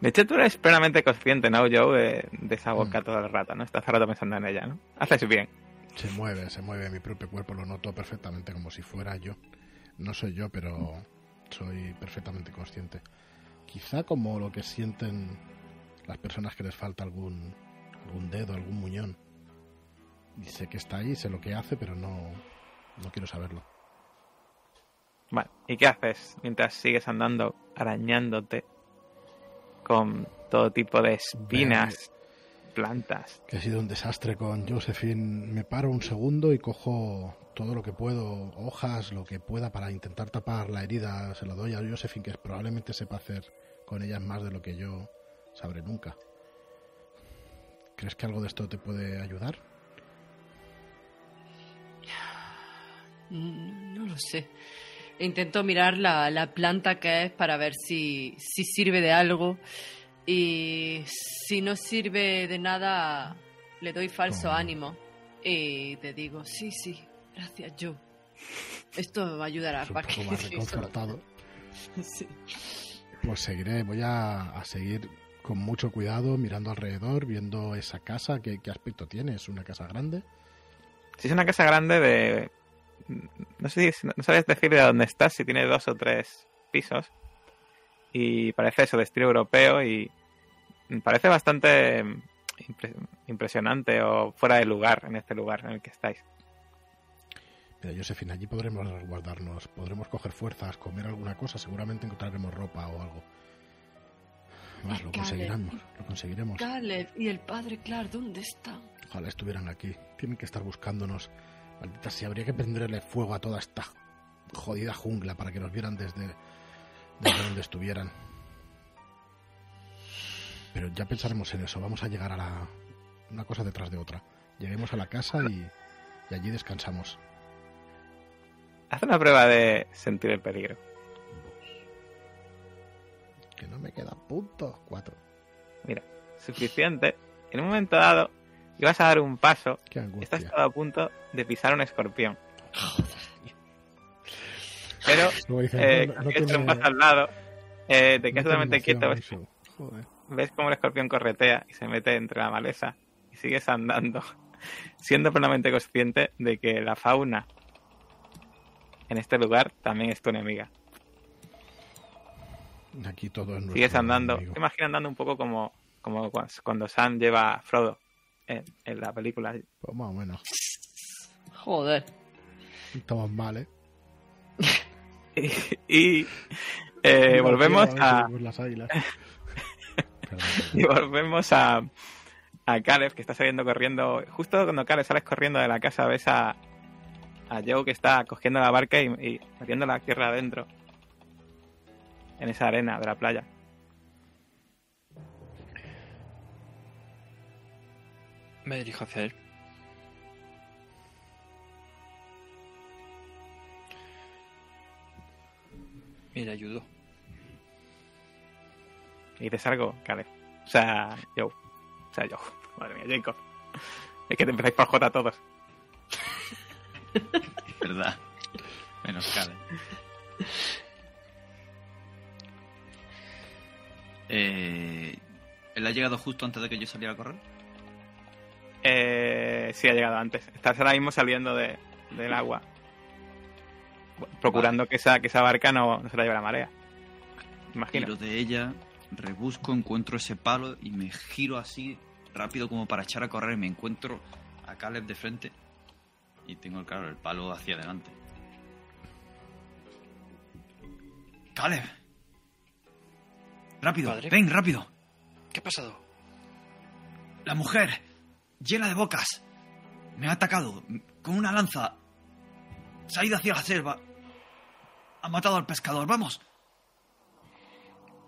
De hecho, tú eres plenamente consciente, ¿no, Joe? De, de esa boca todo el rato, ¿no? Estás todo el rato pensando en ella, ¿no? Haces bien. Se mueve, se mueve mi propio cuerpo, lo noto perfectamente como si fuera yo. No soy yo, pero soy perfectamente consciente. Quizá como lo que sienten las personas que les falta algún, algún dedo, algún muñón. Y sé que está ahí, sé lo que hace, pero no, no quiero saberlo. Vale, ¿y qué haces mientras sigues andando, arañándote con todo tipo de espinas, plantas? Que ha sido un desastre con Josephine. Me paro un segundo y cojo todo lo que puedo, hojas, lo que pueda para intentar tapar la herida. Se lo doy a Josephine, que probablemente sepa hacer con ellas más de lo que yo sabré nunca. ¿Crees que algo de esto te puede ayudar? No lo sé. Intento mirar la, la planta que es para ver si, si sirve de algo. Y si no sirve de nada, le doy falso Toma. ánimo. Y te digo, sí, sí, gracias, yo. Esto ayudará Es un para poco que... más reconfortado. Sí. Pues seguiré, voy a, a seguir con mucho cuidado, mirando alrededor, viendo esa casa. ¿Qué, qué aspecto tiene? ¿Es una casa grande? Si es una casa grande de... No sé si no sabes decir de dónde estás, si tiene dos o tres pisos. Y parece eso, de estilo europeo y parece bastante impre- impresionante o fuera de lugar en este lugar en el que estáis. Mira, Josephine, allí podremos resguardarnos, podremos coger fuerzas, comer alguna cosa, seguramente encontraremos ropa o algo. Vas, lo Caleb. conseguiremos, lo conseguiremos. Caleb y el padre Clark, ¿dónde están? Ojalá estuvieran aquí. Tienen que estar buscándonos. Maldita si habría que prenderle fuego a toda esta jodida jungla para que nos vieran desde, desde donde estuvieran. Pero ya pensaremos en eso. Vamos a llegar a la... Una cosa detrás de otra. Lleguemos a la casa y, y allí descansamos. Haz una prueba de sentir el peligro. Que no me quedan puntos. Cuatro. Mira, suficiente. En un momento dado, ibas a dar un paso y estás todo a punto de pisar un escorpión. Pero eh, no, un tiene- paso al lado, eh, te no quedas totalmente quieto, ves, ves cómo el escorpión corretea y se mete entre la maleza y sigues andando, <laughs> siendo plenamente consciente de que la fauna en este lugar también es tu enemiga. Aquí todo es Sigues andando, te imaginas andando un poco como, como cu- cuando Sam lleva a Frodo en, en la película. Pues más o menos. Joder. Estamos mal, ¿eh? <laughs> y eh, volvemos tío, a, las águilas. <laughs> Perdón, y volvemos a, a Caleb que está saliendo corriendo. Justo cuando Caleb sales corriendo de la casa ves a, a Joe que está cogiendo la barca y, y metiendo la tierra adentro. En esa arena de la playa. Me dirijo hacia él. Y le ayudo. Y dices algo, Caleb. O sea, Joe. O sea, Joe. Madre mía, Jacob. Es que te empezáis por J todos. <laughs> ¿Verdad? Menos Caleb. Eh, ¿Él ha llegado justo antes de que yo saliera a correr? Eh, sí, ha llegado antes. Estás ahora mismo saliendo de, del agua. Procurando que, esa, que esa barca no, no se la lleve la marea. Imagino. Giro de ella, rebusco, encuentro ese palo y me giro así rápido como para echar a correr y me encuentro a Caleb de frente y tengo, claro, el palo hacia adelante. Caleb. Rápido, Padre. ven, rápido. ¿Qué ha pasado? La mujer, llena de bocas, me ha atacado con una lanza. Se ha ido hacia la selva. Ha matado al pescador. Vamos.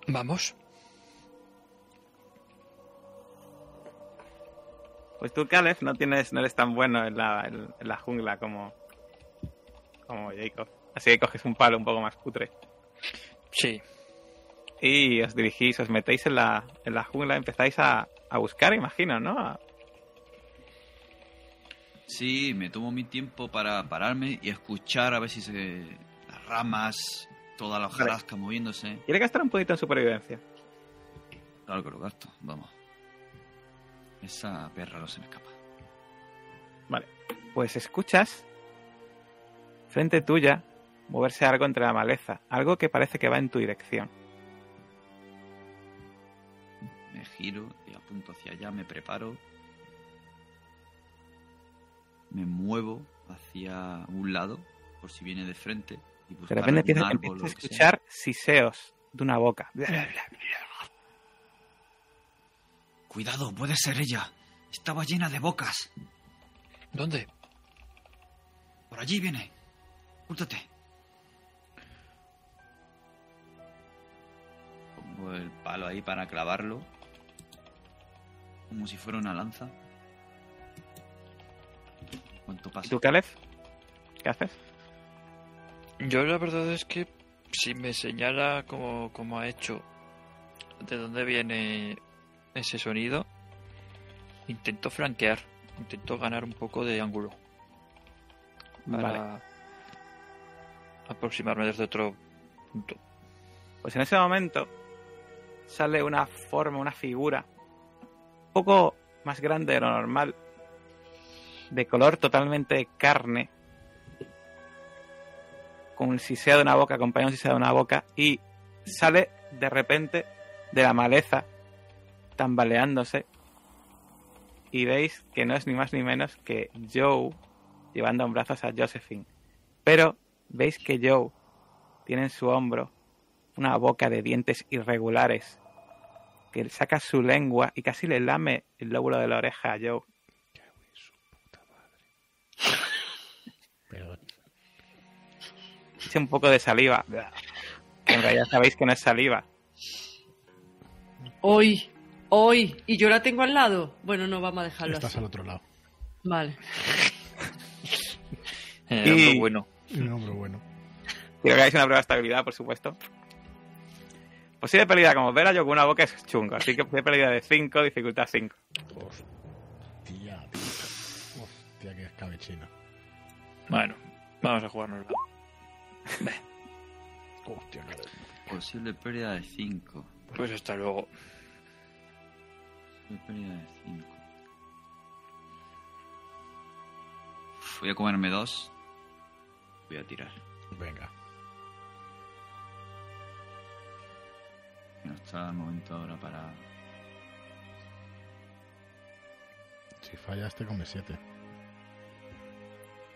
Vamos. Pues tú, Caleb, no tienes, no eres tan bueno en la, en, en la jungla como, como Jacob. Así que coges un palo un poco más cutre. Sí. Y os dirigís, os metéis en la, en la jungla, empezáis a, a buscar, imagino, ¿no? A- Sí, me tomo mi tiempo para pararme y escuchar a ver si se... las ramas, toda la hojarasca moviéndose. ¿Quiere gastar un poquito en supervivencia? Claro que lo gasto, vamos. Esa perra no se me escapa. Vale. Pues escuchas frente tuya moverse algo entre la maleza, algo que parece que va en tu dirección. Me giro y apunto hacia allá, me preparo. Me muevo hacia un lado, por si viene de frente. Y De repente empiezas, a escuchar siseos de una boca. Cuidado, puede ser ella. Estaba llena de bocas. ¿Dónde? Por allí viene. Cúrtate. Pongo el palo ahí para clavarlo. Como si fuera una lanza. ¿Cuánto ¿Y pasa? tú, Caleb? ¿Qué haces? Yo la verdad es que si me señala como, como ha hecho de dónde viene ese sonido, intento franquear, intento ganar un poco de ángulo para Vale. aproximarme desde otro punto. Pues en ese momento sale una forma, una figura un poco más grande de lo normal, de color totalmente carne, con un siseo de una boca, acompañado de un de una boca, y sale de repente de la maleza, tambaleándose, y veis que no es ni más ni menos que Joe llevando en brazos a Josephine. Pero veis que Joe tiene en su hombro una boca de dientes irregulares que saca su lengua y casi le lame el lóbulo de la oreja a Joe. Un poco de saliva. Que en realidad sabéis que no es saliva. Hoy, hoy. ¿Y yo la tengo al lado? Bueno, no, vamos a dejarlo Estás así. al otro lado. Vale. <laughs> Eh, Y- algo bueno. No, pero bueno. Quiero que hagáis una prueba de estabilidad, por supuesto. Posible pérdida como ver a Joe con una boca es chungo, así que posible pérdida de 5, dificultad 5. Hostia, tío. Hostia, que escabechina. Bueno, vamos a jugarnos. Hostia. Posible pérdida de 5. Pues hasta luego. Posible pérdida de 5. Voy a comerme dos. Voy a tirar. Venga. No está el momento ahora para. Si fallas te come 7.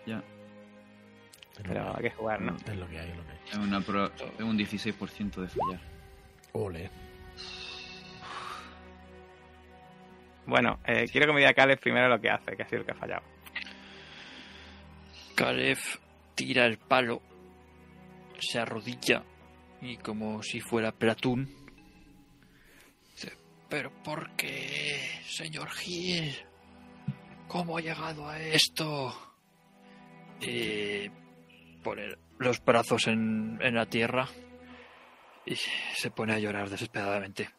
Ya. Es, Pero hay que jugar, ¿no? es lo que hay, es lo que hay. Una pro- tengo un 16% de fallar. Ole. Bueno, eh, quiero que me diga Caleb primero lo que hace, que ha sido el que ha fallado. Caleb tira el palo, se arrodilla y como si fuera Platón. Dice, pero ¿por qué, señor Gil? ¿Cómo ha llegado a esto? Y pone los brazos en, en la tierra y se pone a llorar desesperadamente.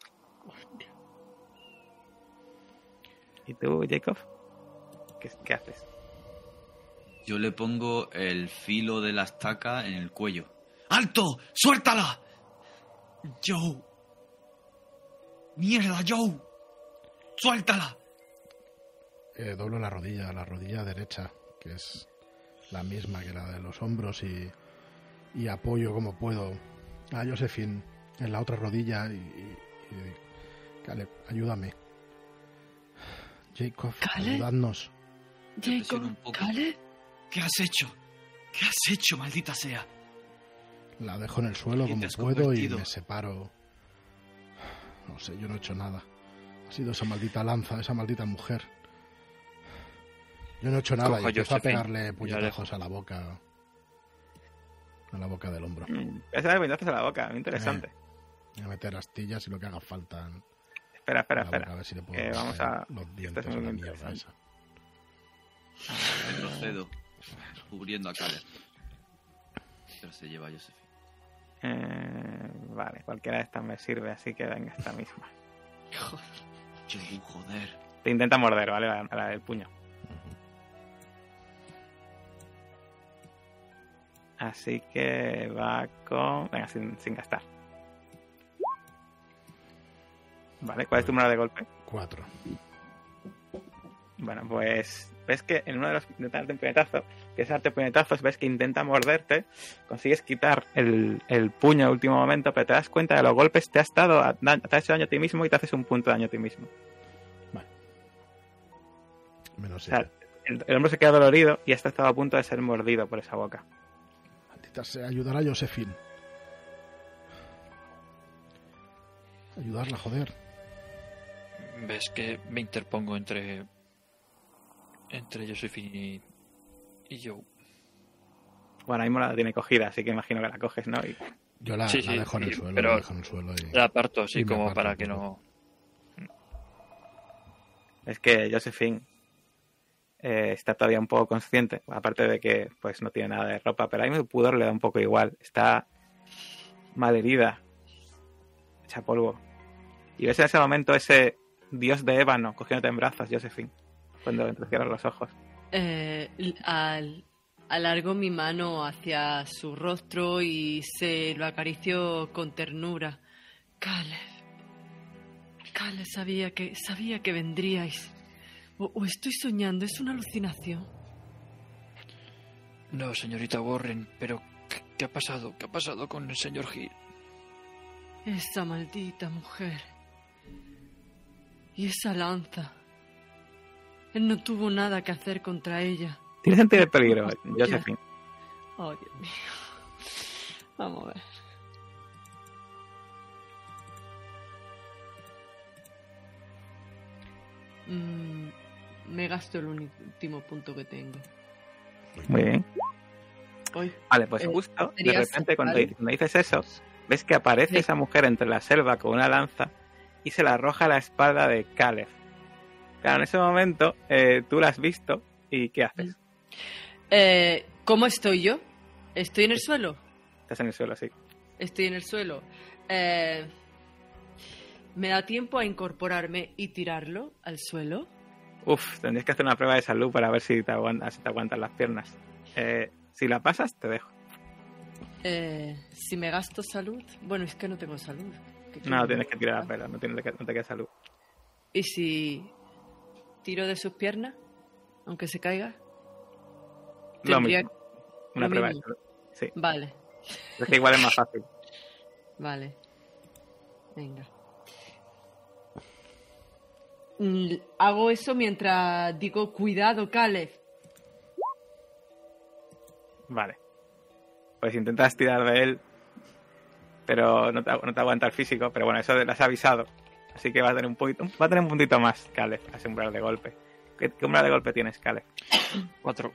¿Y tú, Jacob? ¿Qué, qué haces? Yo le pongo el filo de la estaca en el cuello. ¡Alto! ¡Suéltala! Joe. ¡Mierda, Joe! ¡Suéltala! Eh, doblo la rodilla, la rodilla derecha, que es la misma que la de los hombros, y, y apoyo como puedo a Josephine en la otra rodilla y, y- y- Caleb, ayúdame. Jacob, ¿Caleb? ayudadnos. ¿Caleb? ¿Qué has hecho? ¿Qué has hecho, maldita sea? La dejo en el suelo ¿Qué te como puedo convertido? y me separo. No sé, yo no he hecho nada. Ha sido esa maldita lanza, esa maldita mujer. Yo no he hecho nada y a empiezo a Josephine. pegarle puñetazos a la boca. A la boca del hombro. Mm, Esa de puñetazos a la boca, muy interesante. Voy a meter astillas y lo que haga falta en Espera, espera, la boca, espera. a ver si le puedo Eh, vamos a- los esto dientes es a la mierda esa. Retrocedo, cubriendo a Caleb. Pero se lleva a Josephine. Eh, vale, cualquiera de estas me sirve, así que venga esta misma. Joe, joder. Te intenta morder, ¿vale? La, la del puño. Así que va con... Venga, sin, sin gastar. Vale, ¿cuál es tu número de golpe? Cuatro. Bueno, pues ves que en uno de los de darte un puñetazo, que es darte puñetazos, ves que intenta morderte, consigues quitar el, el puño al último momento, pero te das cuenta de los golpes te has dado, te has hecho daño a ti mismo y te haces un punto de daño a ti mismo. Menos O sea, el, el hombre se queda dolorido y hasta estaba a punto de ser mordido por esa boca. Sea, ayudar a Josephine. Ayudarla, joder. Ves que me interpongo entre entre Josephine y, y Joe. Bueno, ahí mismo la tiene cogida, así que imagino que la coges, ¿no? Y Yo la, Sí, la sí, dejo en el suelo, pero- la dejo en el suelo y... La aparto así como aparto para que no... es que Josephine eh, está todavía un poco consciente, aparte de que pues no tiene nada de ropa, pero a mí el pudor le da un poco igual. Está malherida, hecha polvo. Y ves en ese momento ese dios de ébano cogiéndote en brazos, Josephine, cuando entrecierras los ojos. Eh, al, alargo mi mano hacia su rostro y se lo acaricio con ternura. Caleb. Caleb sabía que sabía que vendríais. O, o estoy soñando, es una alucinación. No, señorita Warren, pero ¿qué, qué ha pasado? ¿Qué ha pasado con el señor Hill? Esa maldita mujer. Y esa lanza. Él no tuvo nada que hacer contra ella. Tienes sentido el peligro, <laughs> Ya. Josephine. Oh, Dios mío. Vamos a ver. Mm, me gasto el último punto que tengo. Muy bien. Hoy. Vale, pues Eh, justo, de repente cuando, vale. cuando dices eso, ves que aparece Sí. esa mujer entre la selva con una lanza y se la arroja a la espalda de Caleb. Claro, en ese momento eh, tú la has visto y ¿qué haces? Eh, ¿Cómo estoy yo? ¿Estoy en el suelo? Estás en el suelo así. Estoy en el suelo. Eh, ¿Me da tiempo a incorporarme y tirarlo al suelo? Uf, tendrías que hacer una prueba de salud para ver si te aguantas, si te aguantan las piernas. Eh, si la pasas, te dejo. Eh, si me gasto salud, bueno, es que no tengo salud. ¿Qué No, tienes que tirar a pelo, no, tienes que, no te queda salud. ¿Y si tiro de sus piernas, aunque se caiga? Lo Tendría- mismo. Una prueba de salud. Sí, Vale, es que igual es más fácil. <laughs> vale. Venga. Hago eso mientras digo, cuidado, Caleb. Vale. Pues intentas tirar de él, pero no te, no te aguanta el físico. Pero bueno, eso lo has avisado. Así que va a tener un poquito, va a tener un puntito más, Caleb, a ese umbral de golpe. ¿Qué, qué umbral de golpe tienes, Caleb? Cuatro.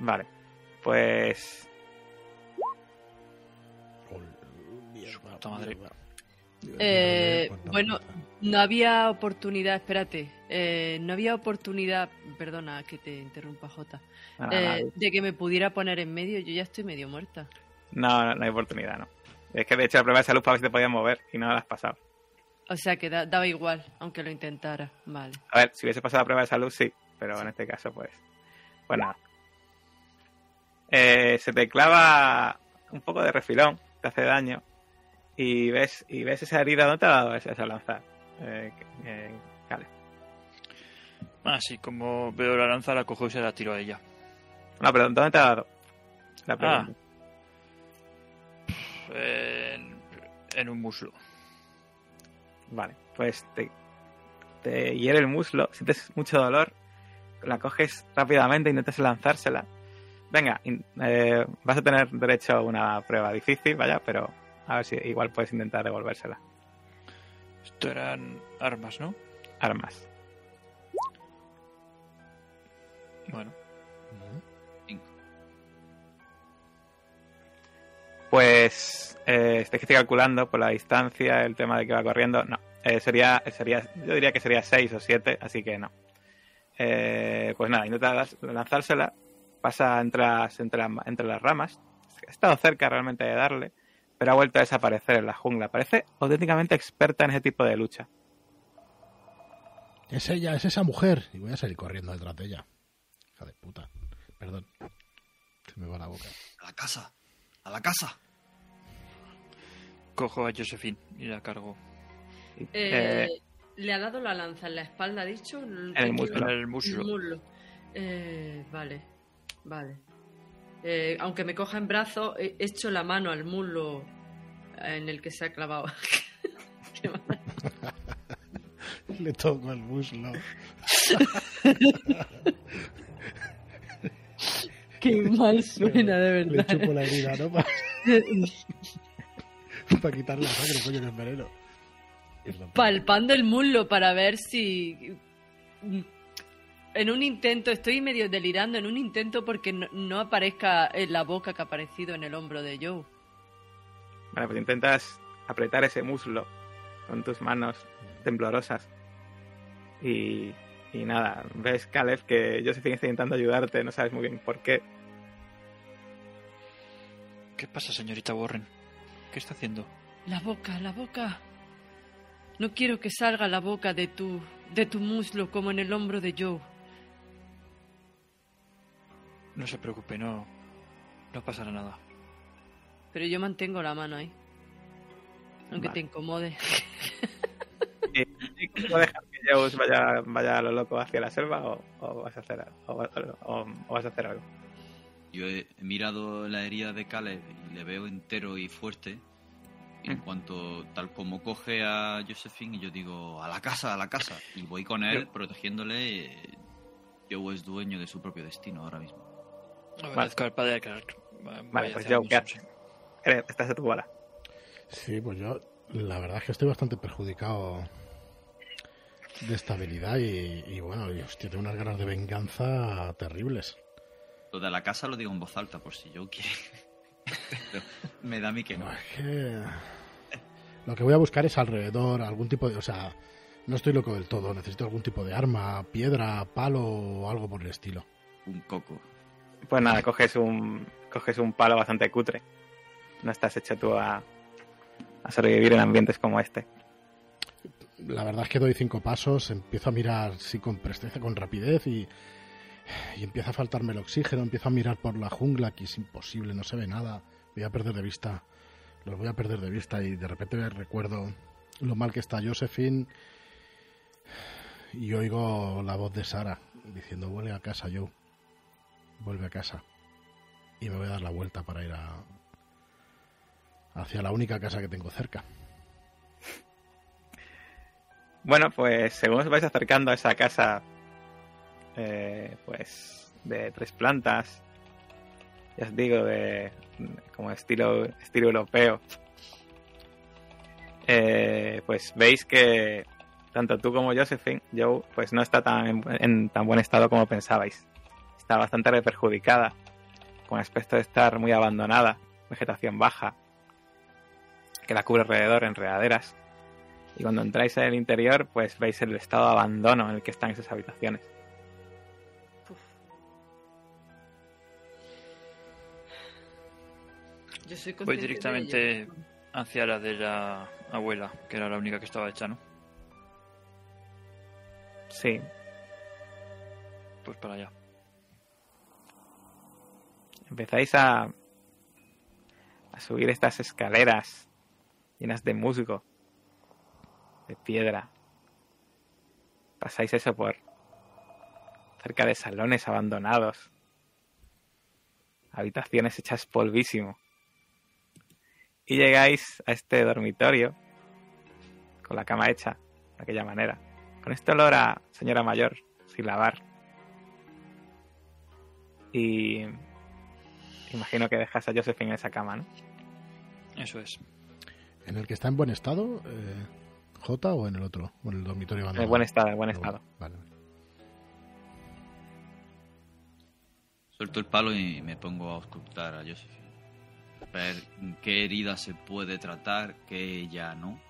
Vale. Pues puta madre. Eh, bueno, no había oportunidad, espérate, eh, no había oportunidad, perdona que te interrumpa Jota, nada, eh, de que me pudiera poner en medio, yo ya estoy medio muerta. no, no, no hay oportunidad, no. Es que de hecho la prueba de salud para ver si te podías mover y no la has pasado. O sea que da- daba igual, aunque lo intentara. Vale. A ver, si hubiese pasado la prueba de salud, sí, pero en este caso, pues. Pues nada. Eh, se te clava un poco de refilón, te hace daño. Y ves, y ves esa herida, ¿dónde te ha dado esa, lanza? Eh, eh, Cale. Así como veo la lanza, la cojo y se la tiro a ella. No, pero ¿dónde te ha dado? La pregunta. En, en un muslo. Vale, pues te, te hiere el muslo, sientes mucho dolor, la coges rápidamente, intentas lanzársela. Venga, eh, vas a tener derecho a una prueba difícil, vaya, pero a ver si igual puedes intentar devolvérsela. Esto eran armas, ¿no? Armas. Bueno, Cinco. Pues eh, estoy que estoy calculando por la distancia, el tema de que va corriendo. No, eh, sería, sería, yo diría que sería 6 o 7, así que no. Eh, pues nada, intenta lanzársela, pasa entre las, entre, la- entre las ramas. Ha estado cerca realmente de darle, pero ha vuelto a desaparecer en la jungla. Parece auténticamente experta en ese tipo de lucha. Es ella, es esa mujer. Y voy a salir corriendo detrás de ella. Hija de puta. Perdón. Se me va la boca. A la casa. A la casa. cojo a Josephine y la cargo Eh, eh, ¿Le ha dado la lanza en la espalda, ha dicho? En el muslo. en el muslo. Eh, vale, vale. Eh, aunque me coja en brazos, he hecho la mano al muslo en el que se ha clavado. <laughs> Qué mal. Le toco el muslo. Qué mal suena, de Le verdad. chupo la herida, ¿no? Para, <laughs> para quitar la sangre, coño, que es veneno. Palpando el muslo para ver si... En un intento, estoy medio delirando, en un intento porque no, no aparezca en la boca que ha aparecido en el hombro de Joe. Vale, pues intentas apretar ese muslo con tus manos temblorosas. Y, y nada, ves, Caleb, que Josephine está intentando ayudarte, no sabes muy bien por qué. ¿Qué pasa, señorita Warren? ¿Qué está haciendo? La boca, la boca. No quiero que salga la boca de tu, de tu muslo como en el hombro de Joe. No se preocupe, no, no pasará nada. Pero yo mantengo la mano ahí. Aunque Vale. te incomode. <laughs> ¿Puedo dejar que vaya, vaya a lo loco hacia la selva o, o vas a hacer, o, o- o vas a hacer algo? Yo he mirado la herida de Caleb y le veo entero y fuerte. Y en Mm. cuanto, tal como coge a Josephine, y yo digo, a la casa, a la casa. Y voy con él, Sí. protegiéndole. eh, Joe es dueño de su propio destino ahora mismo. Obedezco al padre Clark. Vale, pues Joe, ¿qué haces? Estás a tu bola. Sí, pues yo la verdad es que estoy bastante perjudicado de esta habilidad y, y bueno, y, hostia, tengo unas ganas de venganza terribles. Lo de la casa lo digo en voz alta, por si Joe quiere. Pero <laughs> me da a mí que no. No, es que lo que voy a buscar es alrededor algún tipo de, o sea, no estoy loco del todo, necesito algún tipo de arma, piedra, palo o algo por el estilo. Un coco. Pues nada, coges un, coges un palo bastante cutre. No estás hecho tú a, a sobrevivir en ambientes como este. La verdad es que doy cinco pasos, empiezo a mirar sí con presteza, con rapidez y, Y empieza a faltarme el oxígeno, empiezo a mirar por la jungla, que es imposible, no se ve nada. Voy a perder de vista, los voy a perder de vista y de repente recuerdo lo mal que está Josephine y oigo la voz de Sara diciendo vuelve a casa Joe, vuelve a casa. Y me voy a dar la vuelta para ir a, hacia la única casa que tengo cerca. Bueno, pues según os vais acercando a esa casa, eh, pues de tres plantas, ya os digo, de como estilo, estilo europeo, eh, pues veis que tanto tú como Josephine, Joe, pues no está tan en, en tan buen estado como pensabais. Está bastante perjudicada, con aspecto de estar muy abandonada, vegetación baja, que la cubre alrededor, enredaderas. Y cuando entráis en el interior, pues veis el estado de abandono en el que están esas habitaciones. Yo soy Voy directamente hacia la de la abuela, que era la única que estaba hecha, ¿no? Sí, Pues para allá. Empezáis a, a subir estas escaleras llenas de musgo, de piedra. Pasáis eso por cerca de salones abandonados, habitaciones hechas polvísimo. Y llegáis a este dormitorio con la cama hecha de aquella manera, con este olor a señora mayor sin lavar. Y imagino que dejas a Josephine en esa cama, ¿no? Eso es. ¿En el que está en buen estado, eh, J, o en el otro? ¿O en el dormitorio En buen estado, en buen estado. Vale. Suelto el palo y me pongo a auscultar a Josephine. Ver qué herida se puede tratar, qué ya no.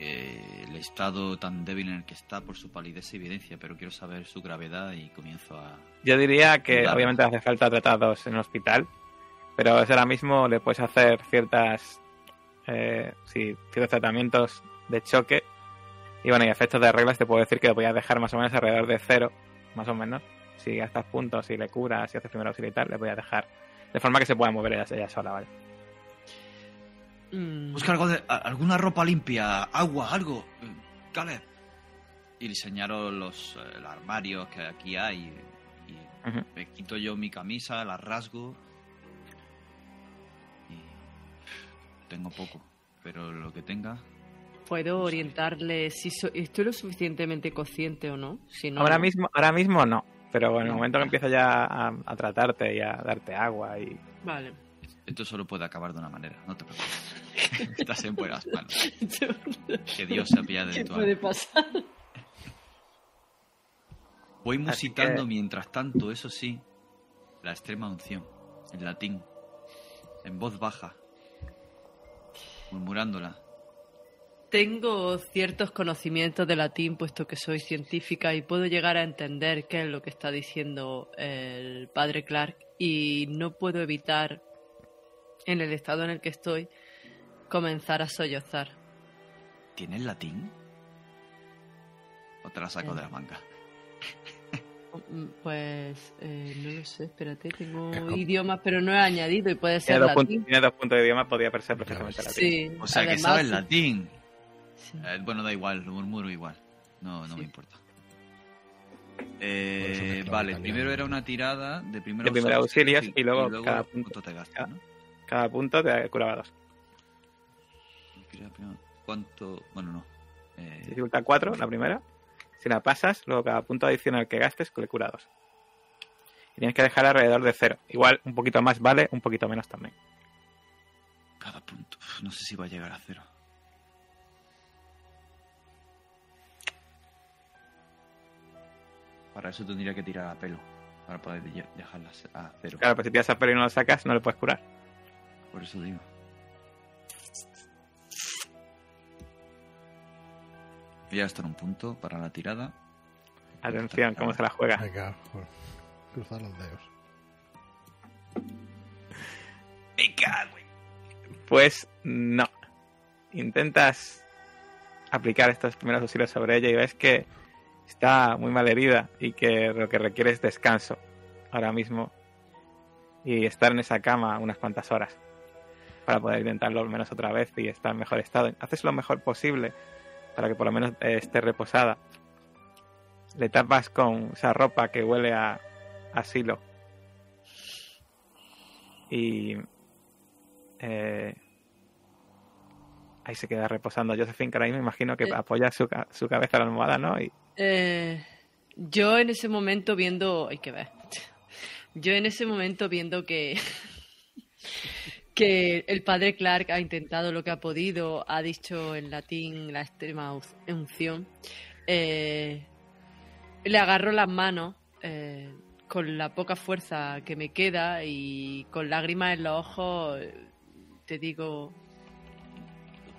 Eh, el estado tan débil en el que está por su palidez se evidencia, pero quiero saber su gravedad y comienzo a... Yo diría que obviamente hace falta tratados en el hospital, pero es ahora mismo le puedes hacer ciertas eh, sí, ciertos tratamientos de choque y bueno, y efectos de reglas te puedo decir que lo voy a dejar más o menos alrededor de cero, más o menos. Si gastas puntos, si le curas, si haces primero auxilio y tal, le voy a dejar de forma que se pueda mover ella, ella sola, ¿vale? Mm, Busca algo de, a- alguna ropa limpia, agua, algo. Caleb. Y le señalo los eh, los armarios que aquí hay. Y me quito yo mi camisa, la rasgo. Y tengo poco. Pero lo que tenga. Puedo orientarle si so- estoy lo suficientemente consciente o no. Si no, Ahora mismo, ahora mismo no, pero en el momento que empieza ya a, a tratarte y a darte agua y Vale. Esto solo puede acabar de una manera, no te preocupes. <laughs> Estás en buenas manos. <laughs> Que Dios se apiade ¿Qué de tu puede alma. pasar? Voy musitando que- mientras tanto, eso sí, la extrema unción, en latín, en voz baja, murmurándola. Tengo ciertos conocimientos de latín, puesto que soy científica, y puedo llegar a entender qué es lo que está diciendo el padre Clark, y no puedo evitar, en el estado en el que estoy, comenzar a sollozar. ¿Tienes latín? ¿O te la saco Eh. de la manga? <laughs> Mm, Pues eh, no lo sé, espérate, tengo como- idiomas, pero no he añadido y puede ser tiene dos, puntos, latín. tiene dos puntos de idioma, podría ser perfectamente latín. Sí, O sea, que además, sabes latín. sí. Eh, bueno, da igual, lo murmuro igual. No, no Sí. me importa. Eh, vale, primero era una tirada de primeros De primeros auxilios y luego cada punto punto- te gastas, cada- ¿no? Cada punto te curaba dos. ¿Cuánto? Bueno, no. Eh, Dificultad 4, la primera. Si la pasas, luego cada punto adicional que gastes le cura dos. Y tienes que dejar alrededor de cero. Igual un poquito más vale, un poquito menos también. Cada punto. Uf, No sé si va a llegar a cero. Para eso tendría que tirar a pelo. Para poder dejarlas a cero. Claro, pues si tiras a pelo y no lo sacas, no le puedes curar. Por eso digo. Voy a gastar un punto para la tirada. Atención, cómo se la juega. Venga, cruzar los dedos. ¡Me cago en- Pues no. Intentas aplicar estos primeros auxilios sobre ella y ves que está muy mal herida y que lo que requiere es descanso ahora mismo y estar en esa cama unas cuantas horas para poder intentarlo al menos otra vez y estar en mejor estado. Haces lo mejor posible para que por lo menos eh, esté reposada. Le tapas con esa ropa que huele a asilo. Y eh, ahí se queda reposando Josephine, que ahora mismo imagino que Eh. apoya su, su cabeza en la almohada, ¿no? Y Eh, yo en ese momento viendo. Hay que ver. Yo en ese momento viendo que. Que el padre Clark ha intentado lo que ha podido, ha dicho en latín la extrema unción. eh, le agarro las manos eh, con la poca fuerza que me queda y con lágrimas en los ojos. Te digo.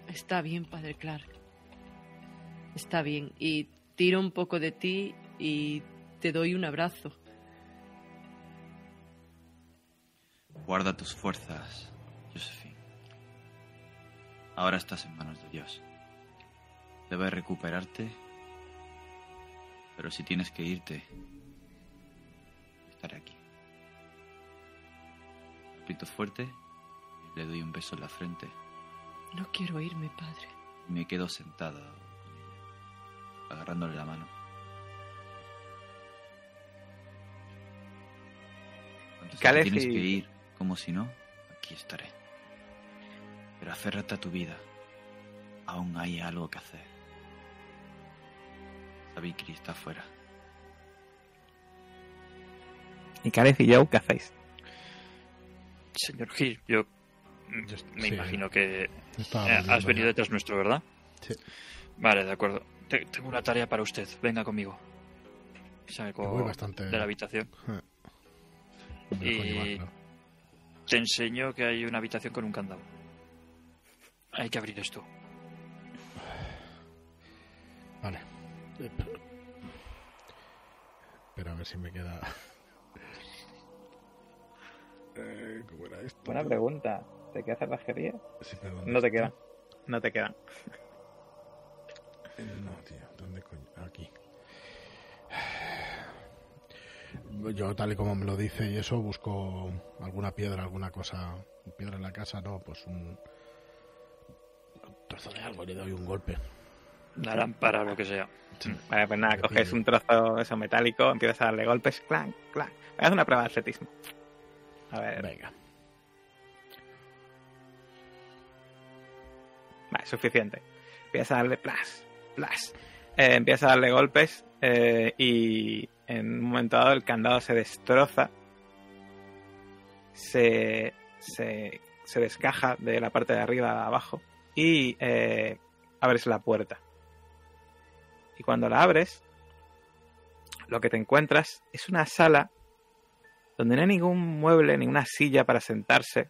Está bien, padre Clark. Está bien. Y tiro un poco de ti y te doy un abrazo. Guarda tus fuerzas. Ahora estás en manos de Dios. Debes recuperarte, pero si tienes que irte, estaré aquí. Aprieto fuerte y le doy un beso en la frente No quiero irme, padre. y me quedo sentada con ella, agarrándole la mano. Cuando si tienes que ir, como si no, aquí estaré. Pero aférrate a tu vida. Aún hay algo que hacer. Sabikri está afuera. ¿Y Kareth y Joe qué hacéis? Señor Gil, yo me sí, imagino que eh, has venido ya. detrás nuestro, ¿verdad? Sí. Vale, de acuerdo. Te- tengo una tarea para usted. Venga conmigo. Salgo voy bastante de la habitación. <laughs> me dejo y- llevar, claro. Te enseño que hay una habitación con un candado. Hay que abrir esto. Vale. Pero- a ver si me queda. <laughs> Eh, ¿Cómo era esto? Buena pregunta. ¿Te queda cerrajería? Sí, pero ¿dónde No te está? quedan. No te quedan. Eh, No, tío. ¿Dónde coño? Aquí. <sighs> Yo, tal y como me lo dice y eso, busco alguna piedra, alguna cosa. Piedra en la casa, no, pues un. Trozo de algo, le doy un golpe. La lámpara o lo que sea. Vale, pues nada, coges un trozo eso metálico, empiezas a darle golpes, clank, clank. Haz una prueba de atletismo. A ver, Venga. vale, suficiente. Empiezas a darle plas, plas. Eh, empiezas a darle golpes eh, y en un momento dado el candado se destroza, se, se, se descaja de la parte de arriba a abajo y eh, abres la puerta. Y cuando la abres, lo que te encuentras es una sala donde no hay ningún mueble, ninguna silla para sentarse.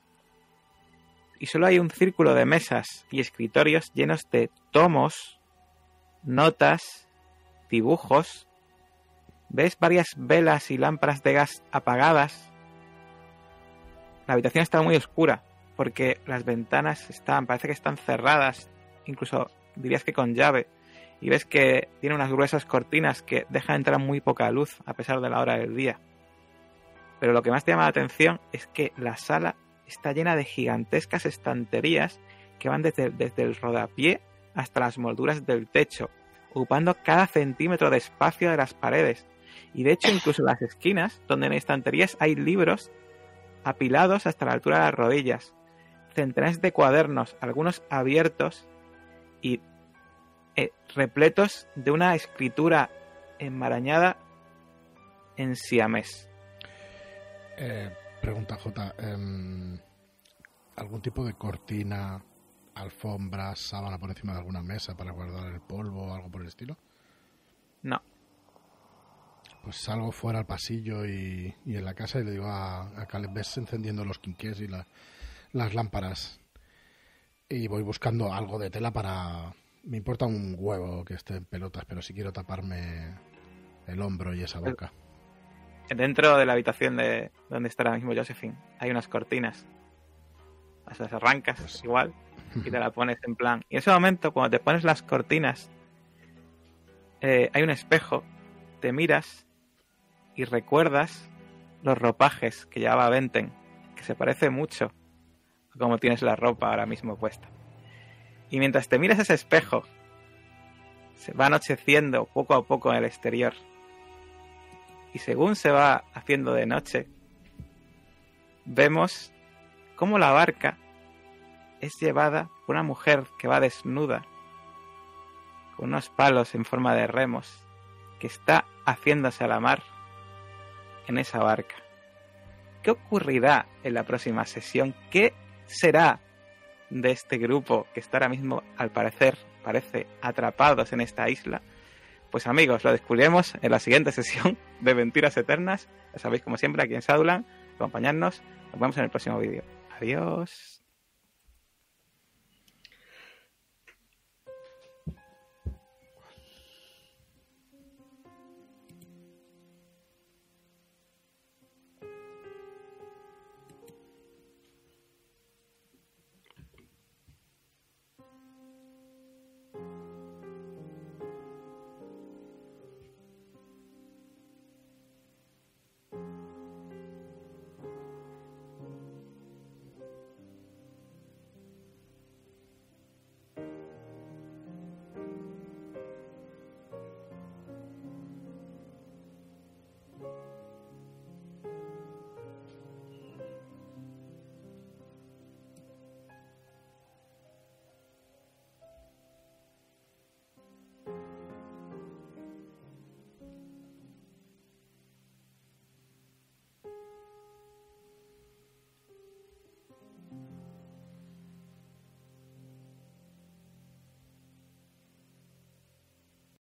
Y solo hay un círculo de mesas y escritorios llenos de tomos, notas, dibujos. Ves varias velas y lámparas de gas apagadas. La habitación está muy oscura porque las ventanas están, parece que están cerradas, incluso dirías que con llave. Y ves que tiene unas gruesas cortinas que dejan entrar muy poca luz a pesar de la hora del día. Pero lo que más te llama la atención es que la sala está llena de gigantescas estanterías que van desde, el rodapié hasta las molduras del techo, ocupando cada centímetro de espacio de las paredes. Y de hecho, incluso las esquinas, donde en estanterías hay libros apilados hasta la altura de las rodillas, centenares de cuadernos, algunos abiertos y eh, repletos de una escritura enmarañada en siamés. Eh, pregunta J. em, ¿Algún tipo de cortina, alfombra, sábana por encima de alguna mesa para guardar el polvo o algo por el estilo? No, Pues salgo fuera al pasillo y, y en la casa y le digo a, a Caleb, ves encendiendo los quinqués y la- las lámparas. Y voy buscando algo de tela para... Me importa un huevo que esté en pelotas, pero si quiero taparme el hombro y esa boca. dentro de la habitación de donde está ahora mismo Josephine hay unas cortinas. Las arrancas Pues- igual y te <laughs> la pones en plan. Y en ese momento, cuando te pones las cortinas, eh, hay un espejo, te miras y recuerdas los ropajes que llevaba Venten, que se parece mucho a cómo tienes la ropa ahora mismo puesta. Y mientras te miras ese espejo, se va anocheciendo poco a poco en el exterior. Y según se va haciendo de noche, vemos cómo la barca es llevada por una mujer que va desnuda, con unos palos en forma de remos, que está haciéndose a la mar en esa barca. ¿Qué ocurrirá en la próxima sesión? ¿Qué será de este grupo que está ahora mismo, al parecer, parece atrapados en esta isla? Pues amigos, lo descubriremos en la siguiente sesión de Mentiras Eternas. Ya sabéis, como siempre, aquí en Sadulan, acompañarnos. Nos vemos en el próximo vídeo. Adiós.